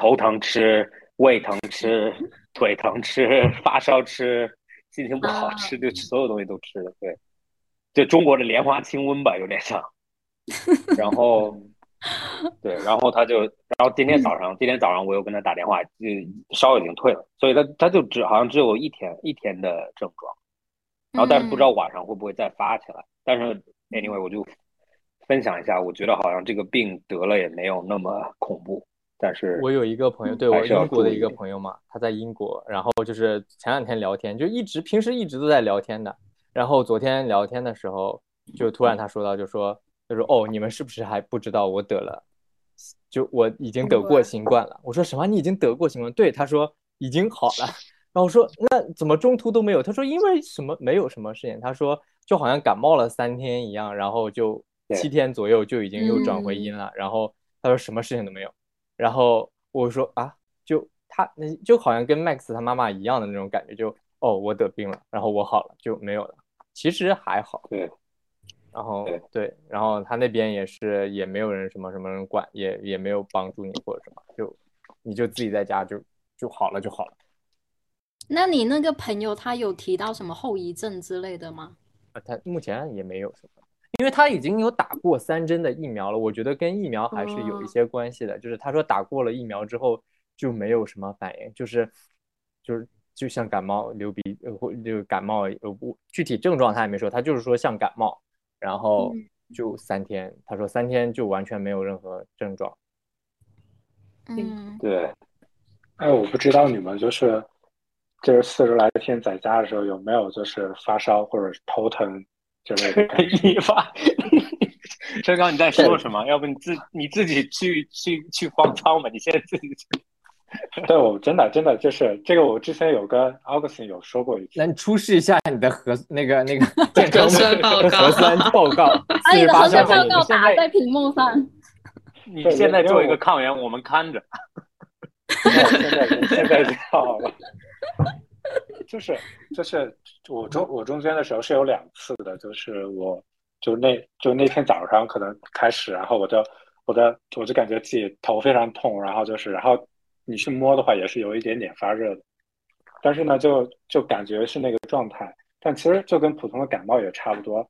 头疼吃，胃疼吃，腿疼吃，发烧吃。心情不好啊吃，就所有东西都吃了，对，就中国的莲花清瘟吧，有点像。然后，对，然后他就，然后今天早上，今天早上我又跟他打电话，就烧已经退了，所以他他就只好像只有一天一天的症状，然后但是不知道晚上会不会再发起来。但是 anyway，我就分享一下，我觉得好像这个病得了也没有那么恐怖。但是我有一个朋友，嗯对我英国的一个朋友嘛，他在英国，然后就是前两天聊天，就一直平时一直都在聊天的，然后昨天聊天的时候，就突然他说到，就说就说哦，你们是不是还不知道我得了，就我已经得过新冠了？我说什么？你已经得过新冠？对，他说已经好了。然后我说那怎么中途都没有？他说因为什么没有什么事情，他说就好像感冒了三天一样，然后就七天左右就已经又转回阴了，然后他说什么事情都没有。然后我说啊，就他那就好像跟 Max 他妈妈一样的那种感觉，就哦我得病了，然后我好了就没有了，其实还好。对，然后对对，然后他那边也是也没有人什么什么人管，也也没有帮助你或者什么，就你就自己在家就就好了就好了。那你那个朋友他有提到什么后遗症之类的吗？啊，他目前也没有什么，因为他已经有打过三针的疫苗了，我觉得跟疫苗还是有一哦些关系的。就是他说打过了疫苗之后就没有什么反应，就是就是就像感冒、流鼻呃或就感冒呃不具体症状他也没说，他就是说像感冒，然后就三天，他说三天就完全没有任何症状。嗯，对，哎，我不知道你们就是就是四十来天在家的时候有没有就是发烧或者是头疼之类的 感觉？你发，陈刚你在说什么？要不你自你自己去去去方舱吧，你现在自己去。对，我真的真的就是这个，我之前有跟 Augustin 有说过一句。那你出示一下你的核那个那个 健康核酸报告核酸报告，把你的核酸报告打在屏幕上。你现在做一个抗原，我们看着。现在现在就好了。就是就是我中我中间的时候是有两次的，就是我就那就那天早上可能开始，然后我就我的我就感觉自己头非常痛，然后就是然后你去摸的话也是有一点点发热的，但是呢就就感觉是那个状态，但其实就跟普通的感冒也差不多。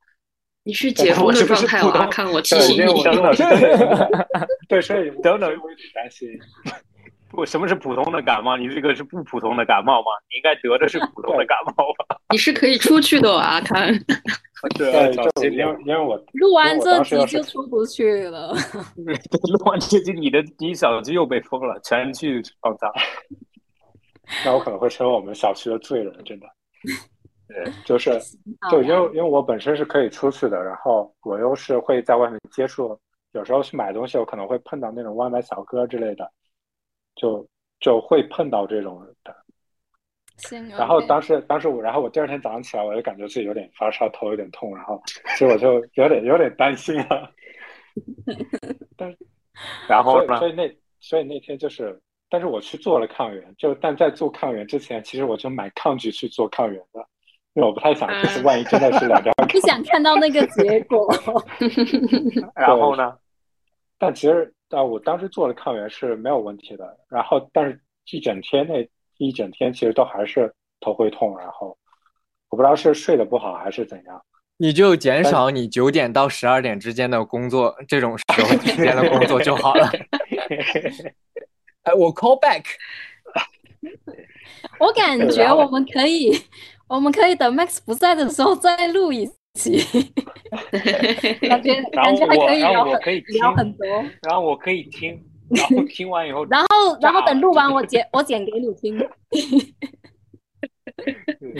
你是解封的状态哦，阿康，我提对，醒因为我你。对，所以等等我有点担心。不，什么是普通的感冒？你这个是不普通的感冒吗？你应该得的是普通的感冒吧？你是可以出去的哦，阿康。对，就期因为因为我 录完这集就出不去了。录完这集，你的你小区又被封了，全去放假。那我可能会成为我们小区的罪人，真的。对，就是好就因为因为我本身是可以出去的，然后我又是会在外面接触，有时候去买东西，我可能会碰到那种外卖小哥之类的，就就会碰到这种的。行然后当时当时我，然后我第二天早上起来，我就感觉自己有点发烧，头有点痛，然后所以我就有点有点担心 了。所以然后呢所？以那所以那天就是，但是我去做了抗原，就但在做抗原之前，其实我就买抗拒去做抗原的，因为我不太想，就是万一真的是两张抗 不想看到那个结果。然后呢？但其实啊，我当时做了抗原是没有问题的，然后但是一整天那一整天其实都还是头会痛，然后我不知道是睡得不好还是怎样。你就减少你九点到十二点之间的工作这种时候之间的工作就好了。哎，我 call back，我感觉我们可以，我们可以等 Max 不在的时候再录一期，感觉然后感觉还可以聊很然后我可以听，聊很多。然后我可以听，然后听完以后，然后然后等录完我 剪我剪给你听。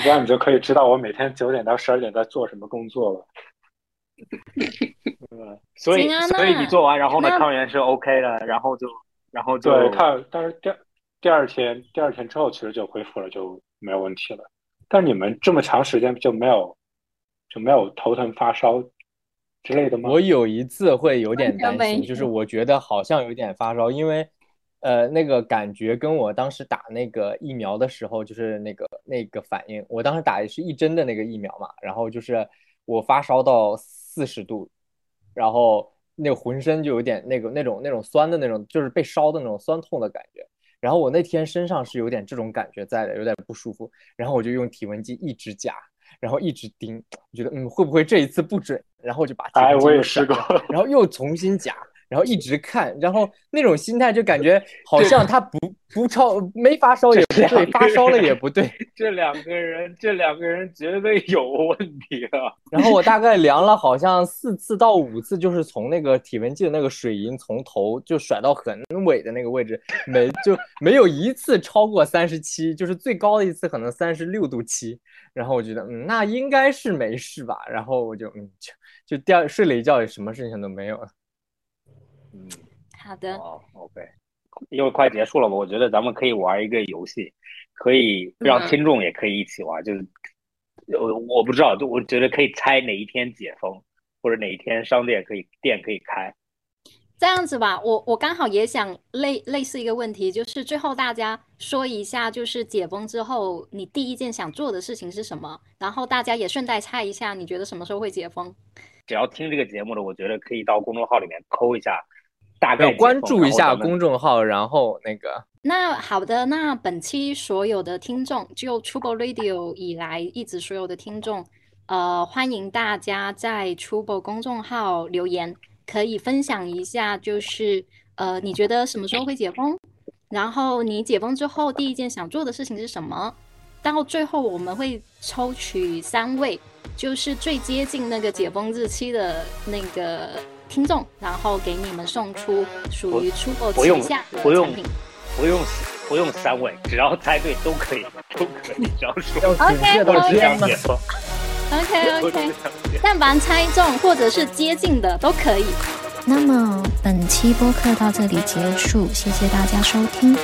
这样你就可以知道我每天九点到十二点在做什么工作了。嗯所以啊所以你做完，然后呢那抗原是 OK 的，然后就然后就对，看，但是第第二天第二天之后其实就恢复了，就没有问题了。但你们这么长时间就没有就没有头疼发烧之类的吗？我有一次会有点担心，就是我觉得好像有点发烧，因为呃那个感觉跟我当时打那个疫苗的时候，就是那个那个反应，我当时打的是一针的那个疫苗嘛，然后就是我发烧到四十度，然后那个浑身就有点那个那种那种酸的那种，就是被烧的那种酸痛的感觉。然后我那天身上是有点这种感觉在的，有点不舒服，然后我就用体温计一直夹，然后一直盯，我觉得嗯会不会这一次不准，然后就把体哎，我也试过。然后又重新夹，然后一直看，然后那种心态就感觉 好像他不不超没发烧也不对，发烧了也不对。这两个人这两个人绝对有问题啊！然后我大概量了好像四次到五次，就是从那个体温计的那个水银从头就甩到很尾的那个位置，没就没有一次超过三十七，就是最高的一次可能三十六度七。然后我觉得嗯，那应该是没事吧。然后我就嗯就就第二睡了一觉，什么事情都没有了。嗯，好的，哦，OK，因为快结束了嘛，我觉得咱们可以玩一个游戏，可以让嗯听众也可以一起玩，就是我我不知道，就我觉得可以猜哪一天解封，或者哪一天商店可以店可以开。这样子吧，我我刚好也想类类似一个问题，就是最后大家说一下，就是解封之后你第一件想做的事情是什么？然后大家也顺带猜一下，你觉得什么时候会解封？只要听这个节目的，我觉得可以到公众号里面扣一下，大概关注一下公众号，然后那个那好的，那本期所有的听众，就 Trouble Radio 以来一直所有的听众，呃，欢迎大家在 Trouble 公众号留言，可以分享一下，就是呃，你觉得什么时候会解封？然后你解封之后第一件想做的事情是什么？到最后我们会抽取三位，就是最接近那个解封日期的那个听众，然后给你们送出属于 Trouble 不用旗下的不用产品。不用不用三位，只要猜对都可以，都可以，只要说要准确我到只想天吗？解封，OK 我只 OK，想解封。但凡猜中或者是接近的都可以。那么本期播客到这里结束，谢谢大家收听。